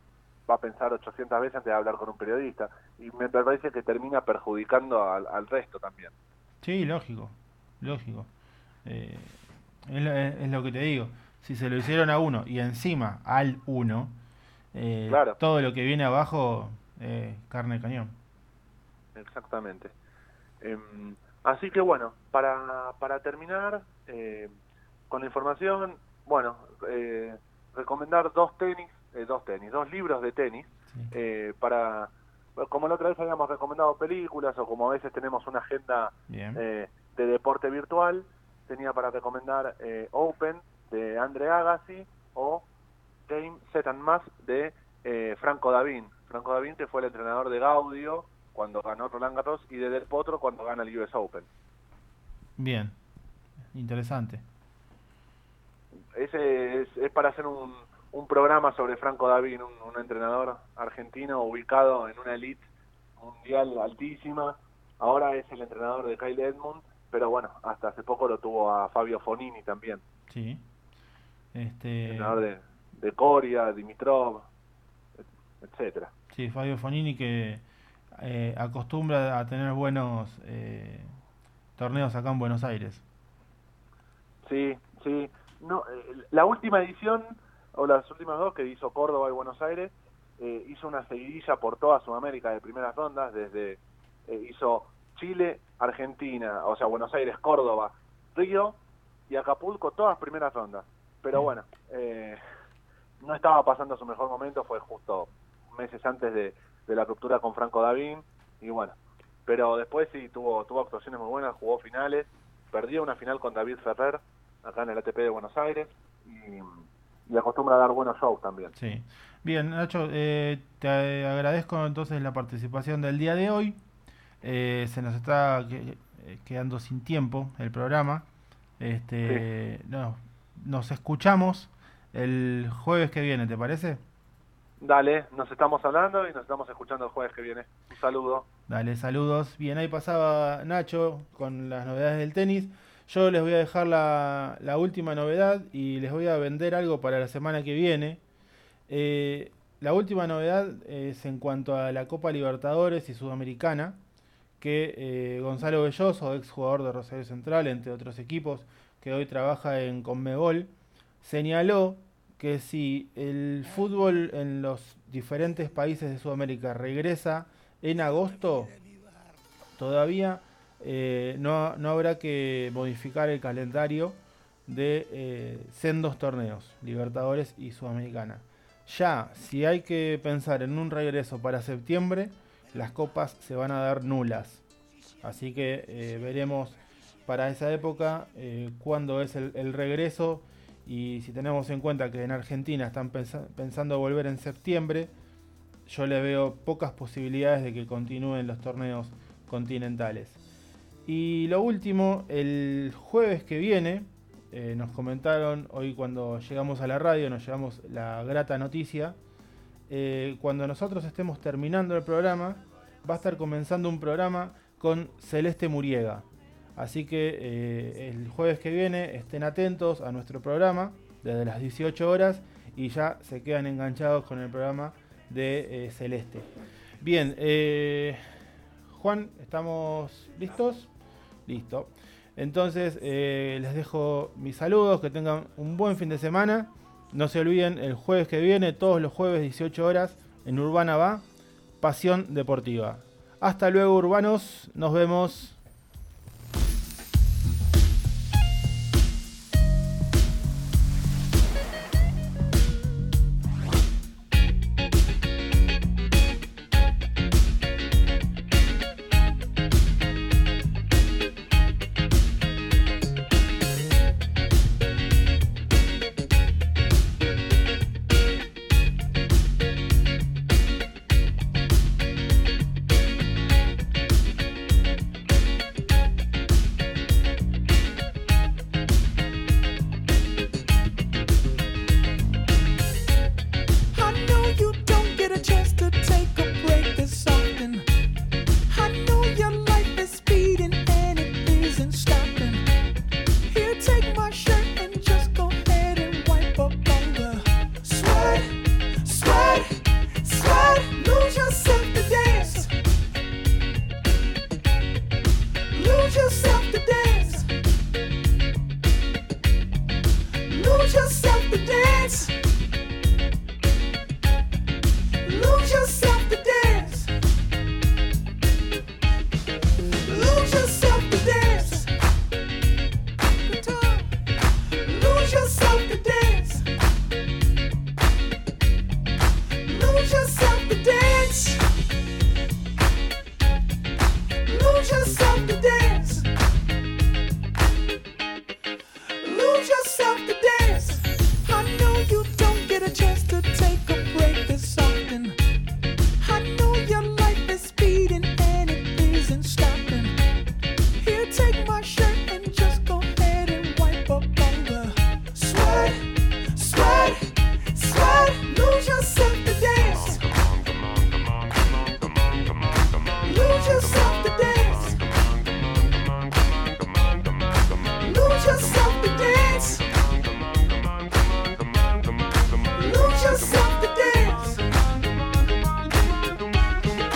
va a pensar 800 veces antes de hablar con un periodista. Y me parece que termina perjudicando al, al resto también. Sí, lógico, lógico. Eh, es, lo, es- es lo que te digo. Si se lo hicieron a uno y encima al uno, eh, Claro. todo lo que viene abajo, eh, carne de cañón. Exactamente. Em, así que bueno, para, para terminar eh, con la información, bueno, eh, recomendar dos tenis, eh, dos tenis, dos libros de tenis, Sí. eh, para, como la otra vez habíamos recomendado películas o como a veces tenemos una agenda eh, de deporte virtual, tenía para recomendar eh, Open de Andre Agassi o Game Set and Mass de eh, Franco Davín. Franco Davín que fue el entrenador de Gaudio cuando ganó Roland Garros y de Del Potro cuando gana el US Open. Bien. Interesante. Ese es, es para hacer un, un programa sobre Franco Davín, un, un entrenador argentino ubicado en una elite mundial altísima. Ahora es el entrenador de Kyle Edmund, pero bueno, hasta hace poco lo tuvo a Fabio Fonini también. Sí. Este, entrenador de, de Coria, Dimitrov, et- etcétera. sí, Fabio Fonini que eh, acostumbra a tener buenos eh, torneos acá en Buenos Aires. Sí, sí. No, eh, la última edición, o las últimas dos que hizo Córdoba y Buenos Aires, eh, hizo una seguidilla por toda Sudamérica de primeras rondas, desde eh, hizo Chile, Argentina, o sea, Buenos Aires, Córdoba, Río y Acapulco, todas primeras rondas. Pero bueno, eh, no estaba pasando su mejor momento, fue justo meses antes de, de la ruptura con Franco Davín, y bueno, pero después sí tuvo, tuvo actuaciones muy buenas, jugó finales, perdió una final con David Ferrer, acá en el ATP de Buenos Aires, y, y acostumbra a dar buenos shows también. Sí. Bien, Nacho, eh, te agradezco entonces la participación del día de hoy. Eh, se nos está eh, quedando sin tiempo el programa. Este, no, nos escuchamos el jueves que viene, ¿te parece? Dale, nos estamos hablando y nos estamos escuchando el jueves que viene. Un saludo. Dale, saludos. Bien, ahí pasaba Nacho con las novedades del tenis. Yo les voy a dejar la, última novedad y les voy a vender algo para la semana que viene. Eh, la última novedad es en cuanto a la Copa Libertadores y Sudamericana, que eh, Gonzalo Belloso, ex jugador de Rosario Central, entre otros equipos, que hoy trabaja en Conmebol, señaló que si el fútbol en los diferentes países de Sudamérica regresa en agosto, todavía eh, no, no habrá que modificar el calendario de eh, sendos torneos, Libertadores y Sudamericana. Ya, si hay que pensar en un regreso para septiembre, las copas se van a dar nulas. Así que eh, veremos para esa época cuándo es el, regreso y si tenemos en cuenta que en Argentina están pensa- pensando volver en septiembre, yo le veo pocas posibilidades de que continúen los torneos continentales. Y lo último, el jueves que viene, eh, nos comentaron hoy cuando llegamos a la radio, nos llevamos la grata noticia, eh, cuando nosotros estemos terminando el programa, va a estar comenzando un programa con Celeste Muriega. Así que eh, el jueves que viene estén atentos a nuestro programa desde las 18 horas y ya se quedan enganchados con el programa de Celeste. Bien, Juan, ¿estamos listos? Listo. Entonces eh, les dejo mis saludos, que tengan un buen fin de semana. No se olviden, el jueves que viene, todos los jueves 18 horas, en Urbana va, Pasión Deportiva. Hasta luego, urbanos, nos vemos.